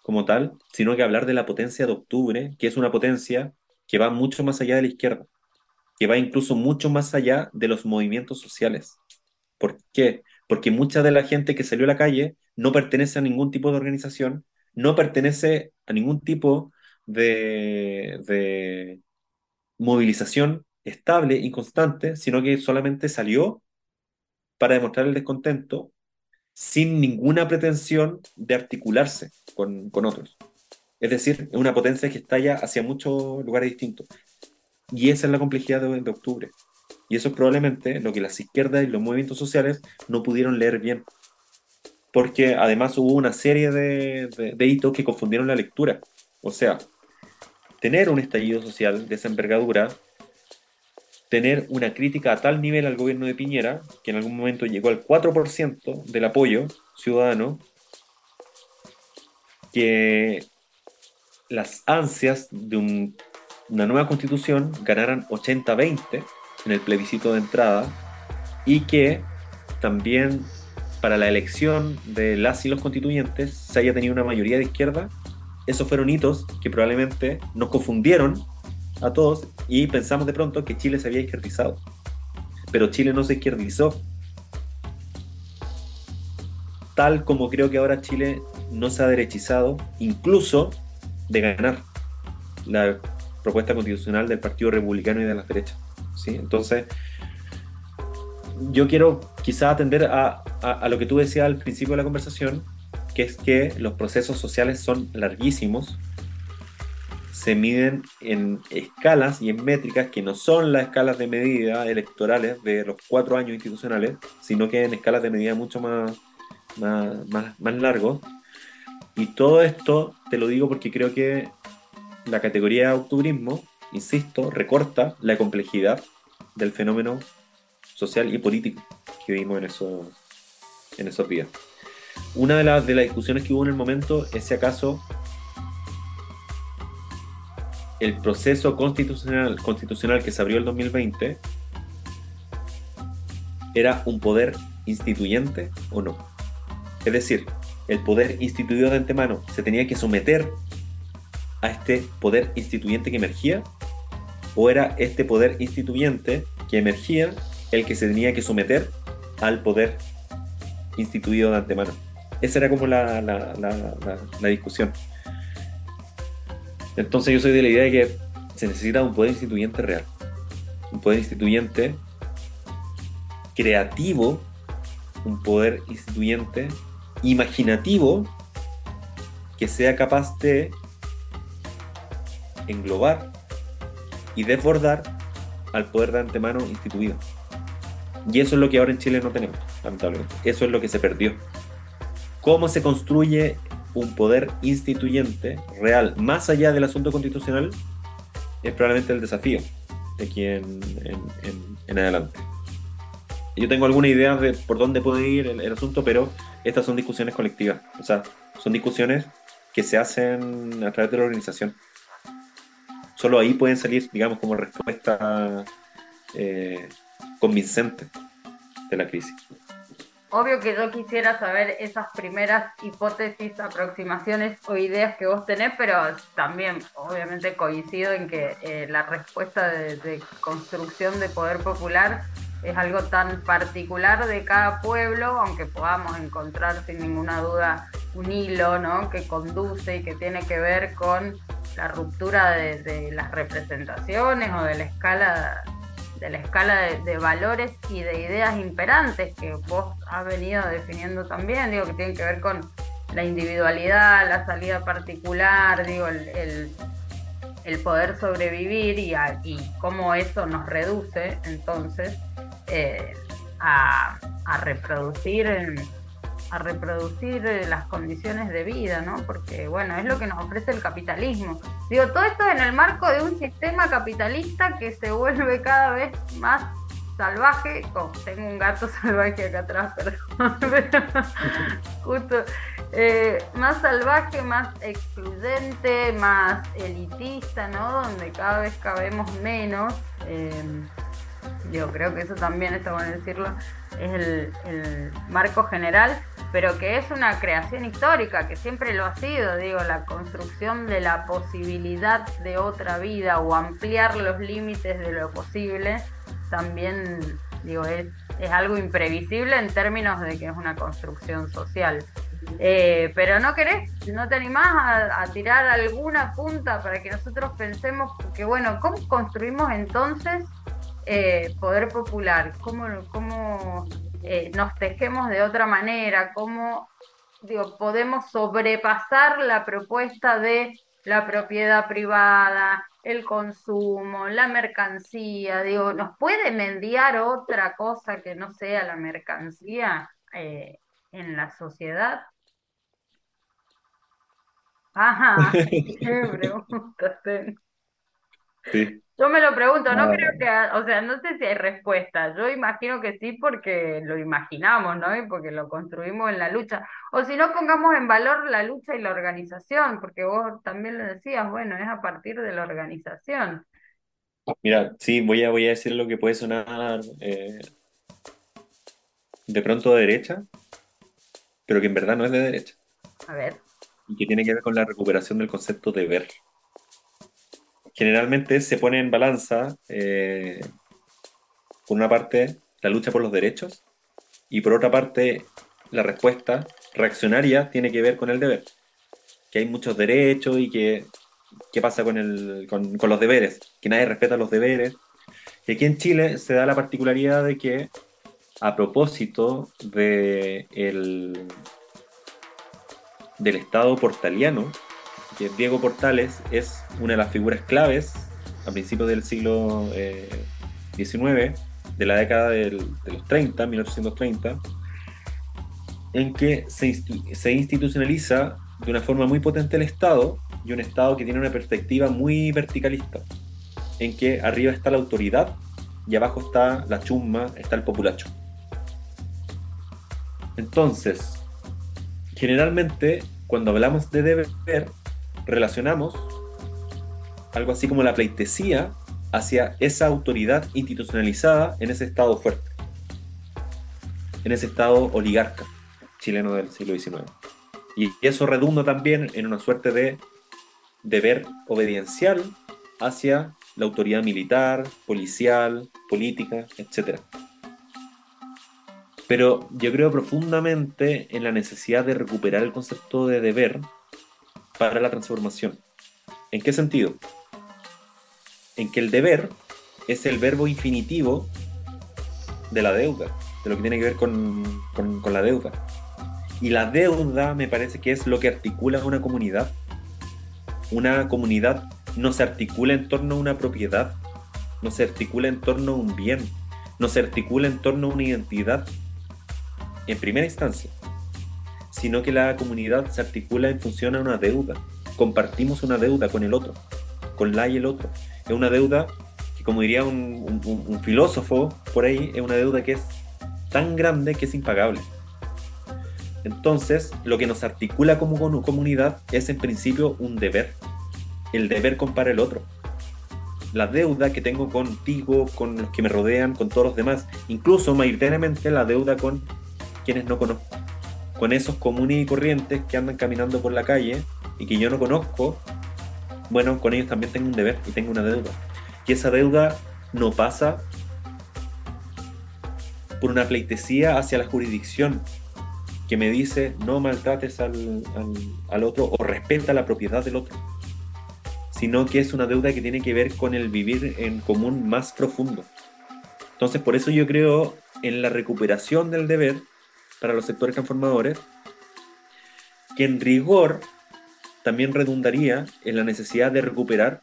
Speaker 3: como tal, sino que hablar de la potencia de octubre, que es una potencia que va mucho más allá de la izquierda, que va incluso mucho más allá de los movimientos sociales. ¿Por qué? Porque mucha de la gente que salió a la calle no pertenece a ningún tipo de organización, no pertenece a ningún tipo de, movilización estable y constante, sino que solamente salió para demostrar el descontento sin ninguna pretensión de articularse con otros. Es decir, es una potencia que estalla hacia muchos lugares distintos. Y esa es la complejidad de, octubre. Y eso es probablemente lo que las izquierdas y los movimientos sociales no pudieron leer bien. Porque además hubo una serie de, de, de hitos que confundieron la lectura. O sea, tener un estallido social de esa envergadura, tener una crítica a tal nivel al gobierno de Piñera, que en algún momento llegó al 4% del apoyo ciudadano, que las ansias de un, una nueva constitución ganaran 80-20 en el plebiscito de entrada y que también para la elección de las y los constituyentes se haya tenido una mayoría de izquierda, esos fueron hitos que probablemente nos confundieron a todos y pensamos de pronto que Chile se había izquierdizado. Pero Chile no se izquierdizó. Tal como creo que ahora Chile no se ha derechizado, incluso de ganar la propuesta constitucional del Partido Republicano y de la derecha. ¿sí? Entonces, yo quiero quizá atender a, a, a, lo que tú decías al principio de la conversación, que es que los procesos sociales son larguísimos, se miden en escalas y en métricas que no son las escalas de medida electorales de los cuatro años institucionales, sino que en escalas de medida mucho más, más, más, más largos. Y todo esto te lo digo porque creo que la categoría de octubrismo, insisto, recorta la complejidad del fenómeno social y político que vivimos en, en esos días. Una de, las de las discusiones que hubo en el momento es si acaso el proceso constitucional, constitucional que se abrió el 2020 era un poder instituyente o no. Es decir, el poder instituido de antemano se tenía que someter a este poder instituyente que emergía o era este poder instituyente que emergía el que se tenía que someter al poder instituido de antemano. Esa era como la, la, la, la discusión. Entonces yo soy de la idea de que se necesita un poder instituyente real. Un poder instituyente creativo, un poder instituyente imaginativo que sea capaz de englobar y desbordar al poder de antemano instituido. Y eso es lo que ahora en Chile no tenemos, lamentablemente. Eso es lo que se perdió. ¿Cómo se construye un poder instituyente real más allá del asunto constitucional? Es probablemente el desafío de aquí en, adelante. Yo tengo alguna idea de por dónde puede ir el, asunto, pero estas son discusiones colectivas. O sea, son discusiones que se hacen a través de la organización. Solo ahí pueden salir, digamos, como respuesta eh, convincente de la crisis.
Speaker 2: Obvio que yo quisiera saber esas primeras hipótesis, aproximaciones o ideas que vos tenés, pero también obviamente coincido en que eh, la respuesta de, de, construcción de poder popular es algo tan particular de cada pueblo, aunque podamos encontrar sin ninguna duda un hilo ¿no? que conduce y que tiene que ver con la ruptura de, las representaciones o de la escala de la escala de, valores y de ideas imperantes que vos has venido definiendo también, digo, que tienen que ver con la individualidad, la salida particular, digo, el, el, poder sobrevivir y, y, cómo eso nos reduce entonces eh, a, reproducir a reproducir eh, las condiciones de vida, ¿no? Porque, bueno, es lo que nos ofrece el capitalismo. Digo, todo esto en el marco de un sistema capitalista que se vuelve cada vez más salvaje. Oh, tengo un gato salvaje acá atrás, perdón. justo. Eh, más salvaje, más excluyente, más elitista, ¿no? Donde cada vez cabemos menos. Yo creo que eso también está bueno decirlo, es el, marco general, pero que es una creación histórica, que siempre lo ha sido, digo, la construcción de la posibilidad de otra vida o ampliar los límites de lo posible, también, digo, es, es algo imprevisible en términos de que es una construcción social. Eh, pero no querés, no te animás a, tirar alguna punta para que nosotros pensemos que, bueno, ¿cómo construimos entonces eh, poder popular? ¿Cómo, cómo eh, nos tejemos de otra manera? ¿Cómo digo, podemos sobrepasar la propuesta de la propiedad privada, el consumo, la mercancía? Digo, ¿nos puede mendiar otra cosa que no sea la mercancía en la sociedad? Ajá, qué pregunta
Speaker 3: Sí.
Speaker 2: Yo me lo pregunto, no
Speaker 3: Ah,
Speaker 2: creo que, o sea, no sé si hay respuesta. Yo imagino que sí porque lo imaginamos, ¿no? Y porque lo construimos en la lucha. O si no, pongamos en valor la lucha y la organización, porque vos también lo decías, bueno, es a partir de la organización.
Speaker 3: Mira, sí, voy a, voy a decir lo que puede sonar eh, de pronto de derecha, pero que en verdad no es de derecha.
Speaker 2: A ver.
Speaker 3: y que tiene que ver con la recuperación del concepto de ver. Generalmente se pone en balanza, eh, por una parte, la lucha por los derechos y por otra parte, la respuesta reaccionaria tiene que ver con el deber. Que hay muchos derechos y que qué pasa con, el, con, con los deberes, que nadie respeta los deberes. Y aquí en Chile se da la particularidad de que a propósito de el, del Estado portaliano, que Diego Portales es una de las figuras claves a principios del siglo XIX, eh, de la década del, de los 30, 1830, en que se, se institucionaliza de una forma muy potente el Estado y un Estado que tiene una perspectiva muy verticalista, en que arriba está la autoridad y abajo está la chumma, está el populacho. Entonces, generalmente cuando hablamos de deber, relacionamos algo así como la pleitesía hacia esa autoridad institucionalizada en ese estado fuerte, en ese estado oligarca chileno del siglo XIX. Y eso redunda también en una suerte de deber obediencial hacia la autoridad militar, policial, política, etc. Pero yo creo profundamente en la necesidad de recuperar el concepto de deber para la transformación. ¿En qué sentido? En que el deber es el verbo infinitivo de la deuda, de lo que tiene que ver con, con, la deuda. Y la deuda me parece que es lo que articula una comunidad. Una comunidad no se articula en torno a una propiedad, no se articula en torno a un bien, no se articula en torno a una identidad, en primera instancia, sino que la comunidad se articula en función a una deuda. Compartimos una deuda con el otro, con la y el otro. Es una deuda que, como diría un, filósofo por ahí, es una deuda que es tan grande que es impagable. Entonces, lo que nos articula como comunidad es en principio un deber. El deber con para el otro. La deuda que tengo contigo, con los que me rodean, con todos los demás. Incluso mayoritariamente la deuda con quienes no conozco, con esos comunes y corrientes que andan caminando por la calle y que yo no conozco, bueno, con ellos también tengo un deber y tengo una deuda. Y esa deuda no pasa por una pleitesía hacia la jurisdicción que me dice no maltrates al, al, otro o respeta la propiedad del otro, sino que es una deuda que tiene que ver con el vivir en común más profundo. Entonces, por eso yo creo en la recuperación del deber para los sectores transformadores, que en rigor también redundaría en la necesidad de recuperar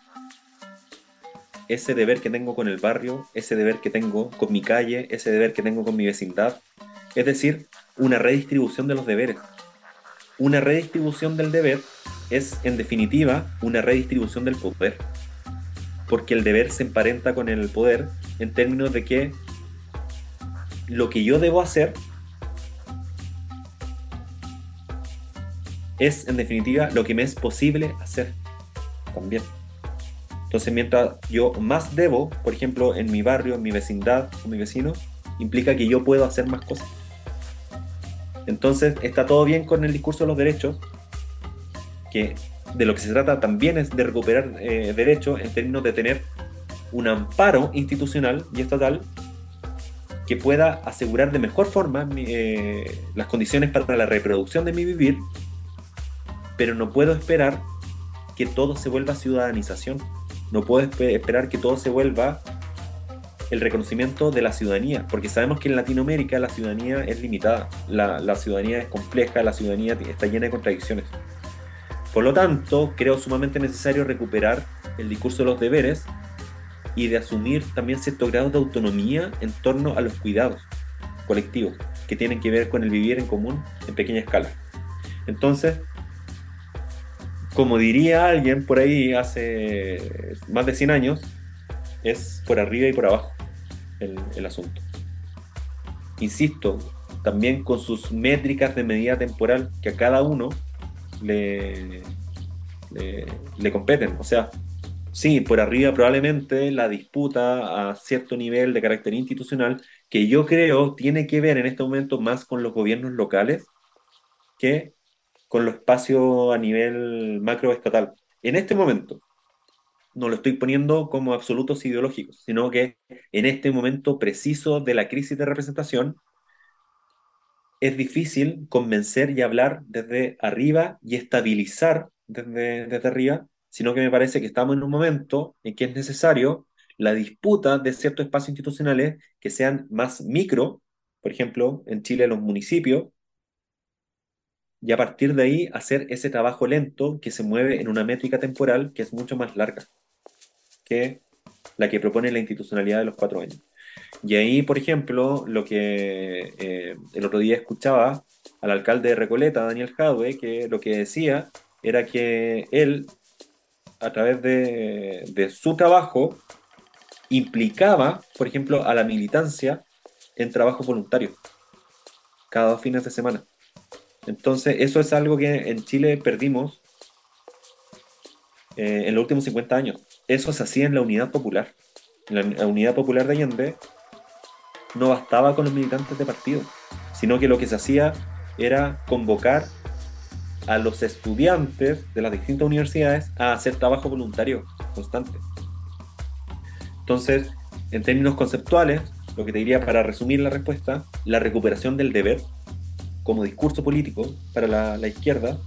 Speaker 3: ese deber que tengo con el barrio, ese deber que tengo con mi calle, ese deber que tengo con mi vecindad, es decir, una redistribución de los deberes. Una redistribución del deber es, en definitiva, una redistribución del poder, porque el deber se emparenta con el poder en términos de que lo que yo debo hacer es en definitiva lo que me es posible hacer también. Entonces, mientras yo más debo, por ejemplo, en mi barrio, en mi vecindad, con mi vecino, implica que yo puedo hacer más cosas. Entonces, está todo bien con el discurso de los derechos, que de lo que se trata también es de recuperar eh, derechos en términos de tener un amparo institucional y estatal que pueda asegurar de mejor forma eh, las condiciones para la reproducción de mi vivir, pero no puedo esperar que todo se vuelva ciudadanización. No puedo esperar que todo se vuelva el reconocimiento de la ciudadanía, porque sabemos que en Latinoamérica la ciudadanía es limitada, la, ciudadanía es compleja, la ciudadanía está llena de contradicciones. Por lo tanto, creo sumamente necesario recuperar el discurso de los deberes y de asumir también ciertos grados de autonomía en torno a los cuidados colectivos que tienen que ver con el vivir en común en pequeña escala. Entonces, como diría alguien por ahí hace más de 100 años, es por arriba y por abajo el, asunto. Insisto, también con sus métricas de medida temporal que a cada uno le, le, competen. O sea, Sí, por arriba probablemente la disputa a cierto nivel de carácter institucional que yo creo tiene que ver en este momento más con los gobiernos locales que con los espacios a nivel macroestatal. En este momento, no lo estoy poniendo como absolutos ideológicos, sino que en este momento preciso de la crisis de representación, es difícil convencer y hablar desde arriba y estabilizar desde, arriba sino que me parece que estamos en un momento en que es necesario la disputa de ciertos espacios institucionales que sean más micro, por ejemplo, en Chile los municipios, y a partir de ahí hacer ese trabajo lento que se mueve en una métrica temporal que es mucho más larga que la que propone la institucionalidad de los cuatro años. Y ahí, por ejemplo, lo que eh, el otro día escuchaba al alcalde de Recoleta, Daniel Jadwe, que lo que decía era que él a través de, su trabajo implicaba, por ejemplo, a la militancia en trabajo voluntario, cada dos fines de semana. Entonces, eso es algo que en Chile perdimos eh, en los últimos 50 años. Eso se hacía en la unidad popular. En la unidad popular de Allende no bastaba con los militantes de partido, sino que lo que se hacía era convocar a los estudiantes de las distintas universidades a hacer trabajo voluntario constante. Entonces, en términos conceptuales, lo que te diría para resumir la respuesta, la recuperación del deber como discurso político para la, la izquierda,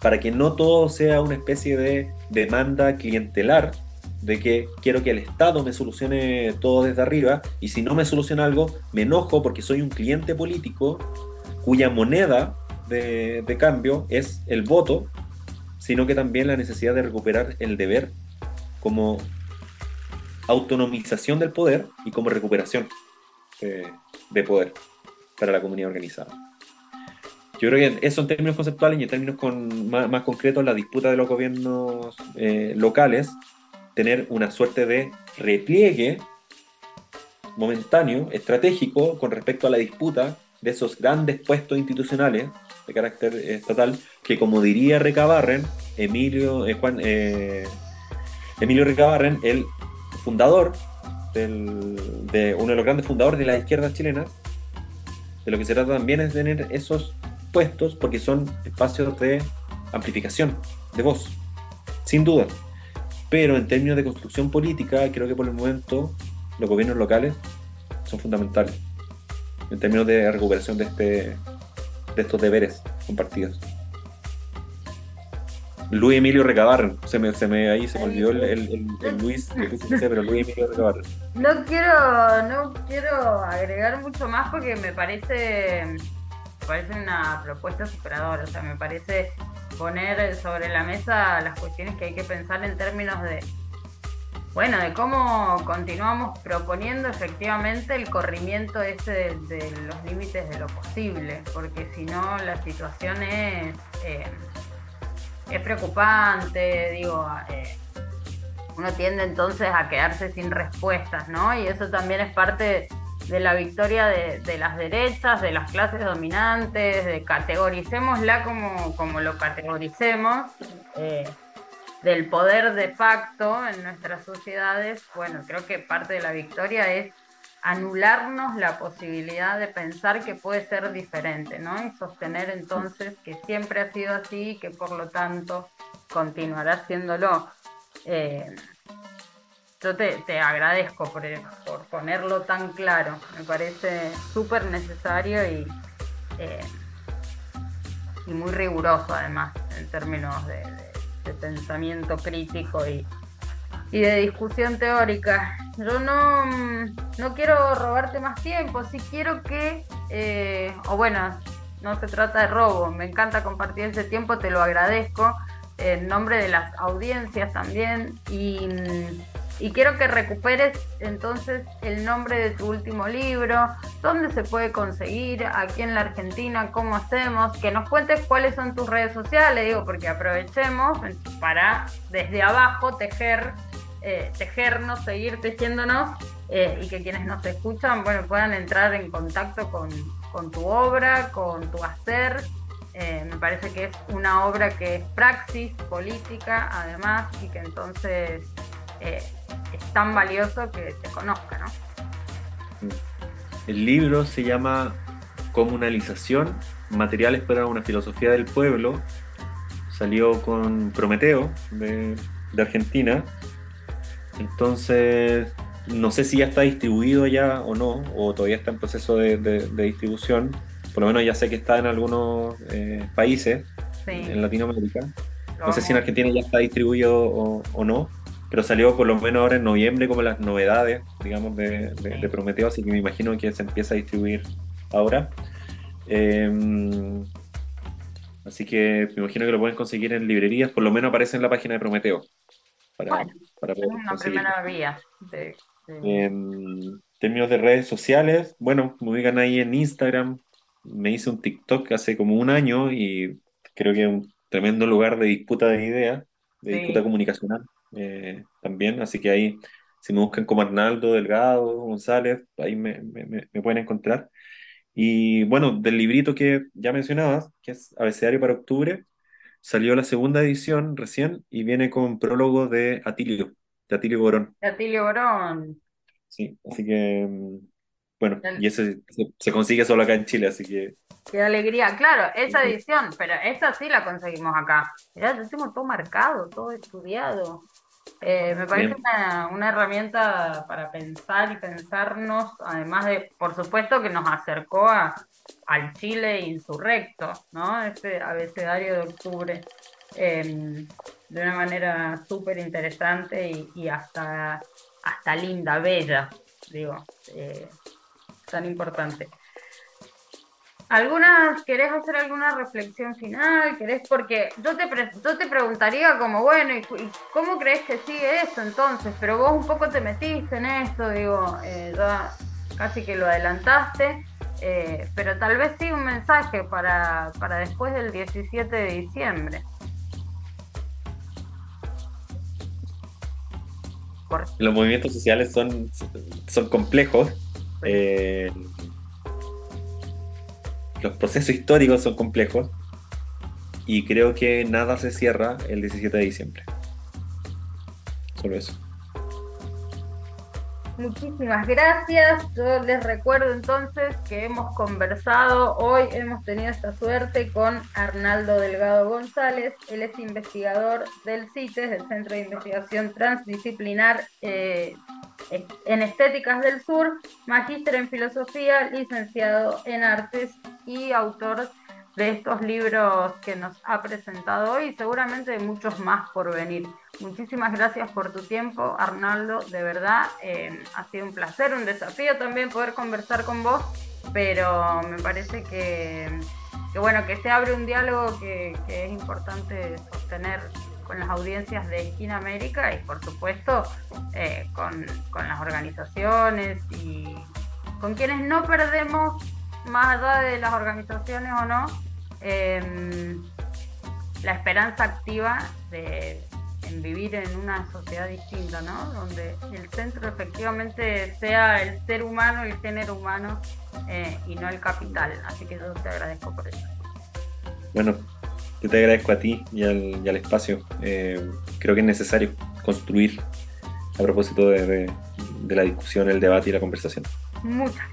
Speaker 3: para que no todo sea una especie de demanda clientelar de que quiero que el Estado me solucione todo desde arriba y si no me soluciona algo, me enojo porque soy un cliente político cuya moneda de, cambio es el voto, sino que también la necesidad de recuperar el deber como autonomización del poder y como recuperación de, poder para la comunidad organizada. Yo creo que eso en términos conceptuales y en términos con, más, concretos, la disputa de los gobiernos eh, locales, tener una suerte de repliegue momentáneo, estratégico, con respecto a la disputa de esos grandes puestos institucionales de carácter estatal, que como diría Recabarren, Emilio, eh, Juan, eh, Emilio Recabarren, el fundador de uno de los grandes fundadores de la izquierda chilena, de lo que se trata también es tener esos puestos porque son espacios de amplificación de voz, sin duda. Pero en términos de construcción política, creo que por el momento los gobiernos locales son fundamentales en términos de recuperación de este de estos deberes compartidos. Luis Emilio Recabarren, se me, se me ahí se me olvidó el, el, Luis, pero Luis Emilio Recabarren.
Speaker 2: No quiero, no quiero agregar mucho más porque me parece, me parece una propuesta superadora, o sea, me parece poner sobre la mesa las cuestiones que hay que pensar en términos de bueno, de cómo continuamos proponiendo efectivamente el corrimiento ese de, los límites de lo posible, porque si no la situación es, eh, preocupante, digo, eh, uno tiende entonces a quedarse sin respuestas, ¿no? Y eso también es parte la victoria de, las derechas, de las clases dominantes, de categoricémosla como, como lo categoricemos. Eh, del poder de facto en nuestras sociedades, bueno, creo que parte de la victoria es anularnos la posibilidad de pensar que puede ser diferente, ¿no? Y sostener entonces que siempre ha sido así y que por lo tanto continuará siéndolo. Eh, yo te, te agradezco por, por, ponerlo tan claro. Me parece súper necesario y, eh, y muy riguroso además en términos de, pensamiento crítico y, y, de discusión teórica. Yo no, no quiero robarte más tiempo, sí quiero que, eh, o bueno, no se trata de robo, me encanta compartir ese tiempo, te lo agradezco en nombre de las audiencias también y y quiero que recuperes entonces el nombre de tu último libro, dónde se puede conseguir, aquí en la Argentina, cómo hacemos, que nos cuentes cuáles son tus redes sociales, digo, porque aprovechemos para desde abajo tejer, eh, tejernos, seguir tejiéndonos eh, y que quienes nos escuchan, bueno, puedan entrar en contacto con, tu obra, con tu hacer. Eh, me parece que es una obra que es praxis política, además, y que entonces eh, es tan valioso que se conozca, ¿no?
Speaker 3: El libro se llama Comunalización, Materiales para una Filosofía del Pueblo. Salió con Prometeo de, Argentina. Entonces, no sé si ya está distribuido ya o no, o todavía está en proceso de, distribución. Por lo menos ya sé que está en algunos eh, países en Latinoamérica. No sé si en Argentina ya está distribuido o no pero salió por lo menos ahora en noviembre como las novedades, digamos, de, de, Prometeo, así que me imagino que se empieza a distribuir ahora. Em, así que me imagino que lo pueden conseguir en librerías, por lo menos aparece en la página de Prometeo.
Speaker 2: Para, para poder una primera vía.
Speaker 3: En términos de redes sociales, bueno, me ubican ahí en Instagram. Me hice un TikTok hace como un año y creo que es un tremendo lugar de disputa de ideas, de disputa comunicacional. Eh, también, así que ahí, si me buscan como Arnaldo Delgado González, ahí me, pueden encontrar. Y bueno, del librito que ya mencionabas, que es Abecedario para Octubre, salió la segunda edición recién y viene con prólogo de Atilio, de Atilio Borón.
Speaker 2: De Atilio Borón.
Speaker 3: Sí, así que, mm, bueno, y ese se, consigue solo acá en Chile, así que...
Speaker 2: Qué alegría, claro, esa edición, pero esta sí la conseguimos acá. ya yo tengo todo marcado, todo estudiado. Eh, me parece una, herramienta para pensar y pensarnos, además de, por supuesto, que nos acercó a, al Chile insurrecto, ¿no? Este abecedario de octubre, em, de una manera súper interesante y, hasta, hasta linda, bella, digo, eh, tan importante. ¿Algunas, querés hacer alguna reflexión final? ¿Querés? Porque yo te, yo te preguntaría como, bueno, ¿y, cómo crees que sigue eso entonces? Pero vos un poco te metiste en esto, digo, eh, ya casi que lo adelantaste, eh, pero tal vez sí un mensaje para, para después del 17 de diciembre.
Speaker 3: Los movimientos sociales son, son complejos. Eh, los procesos históricos son complejos y creo que nada se cierra el 17 de diciembre. Solo eso.
Speaker 2: Muchísimas gracias. Yo les recuerdo entonces que hemos conversado, hoy hemos tenido esta suerte con Arnaldo Delgado González. Él es investigador del CITES, del Centro de Investigación Transdisciplinar eh, en Estéticas del Sur, magíster en Filosofía, licenciado en Artes y autor de estos libros que nos ha presentado hoy y seguramente de muchos más por venir. Muchísimas gracias por tu tiempo, Arnaldo, de verdad eh, ha sido un placer, un desafío también poder conversar con vos, pero me parece que, bueno, que se abre un diálogo que, es importante sostener con las audiencias de Esquina América y por supuesto eh, con, con las organizaciones y con quienes no perdemos más allá de las organizaciones o no, em, la esperanza activa de en vivir en una sociedad distinta, ¿no? Donde el centro efectivamente sea el ser humano, el género humano eh, y no el capital. Así que yo te agradezco por eso.
Speaker 3: Bueno, yo te agradezco a ti y al, espacio. Eh, creo que es necesario construir a propósito de, de la discusión, el debate y la conversación.
Speaker 2: Muchas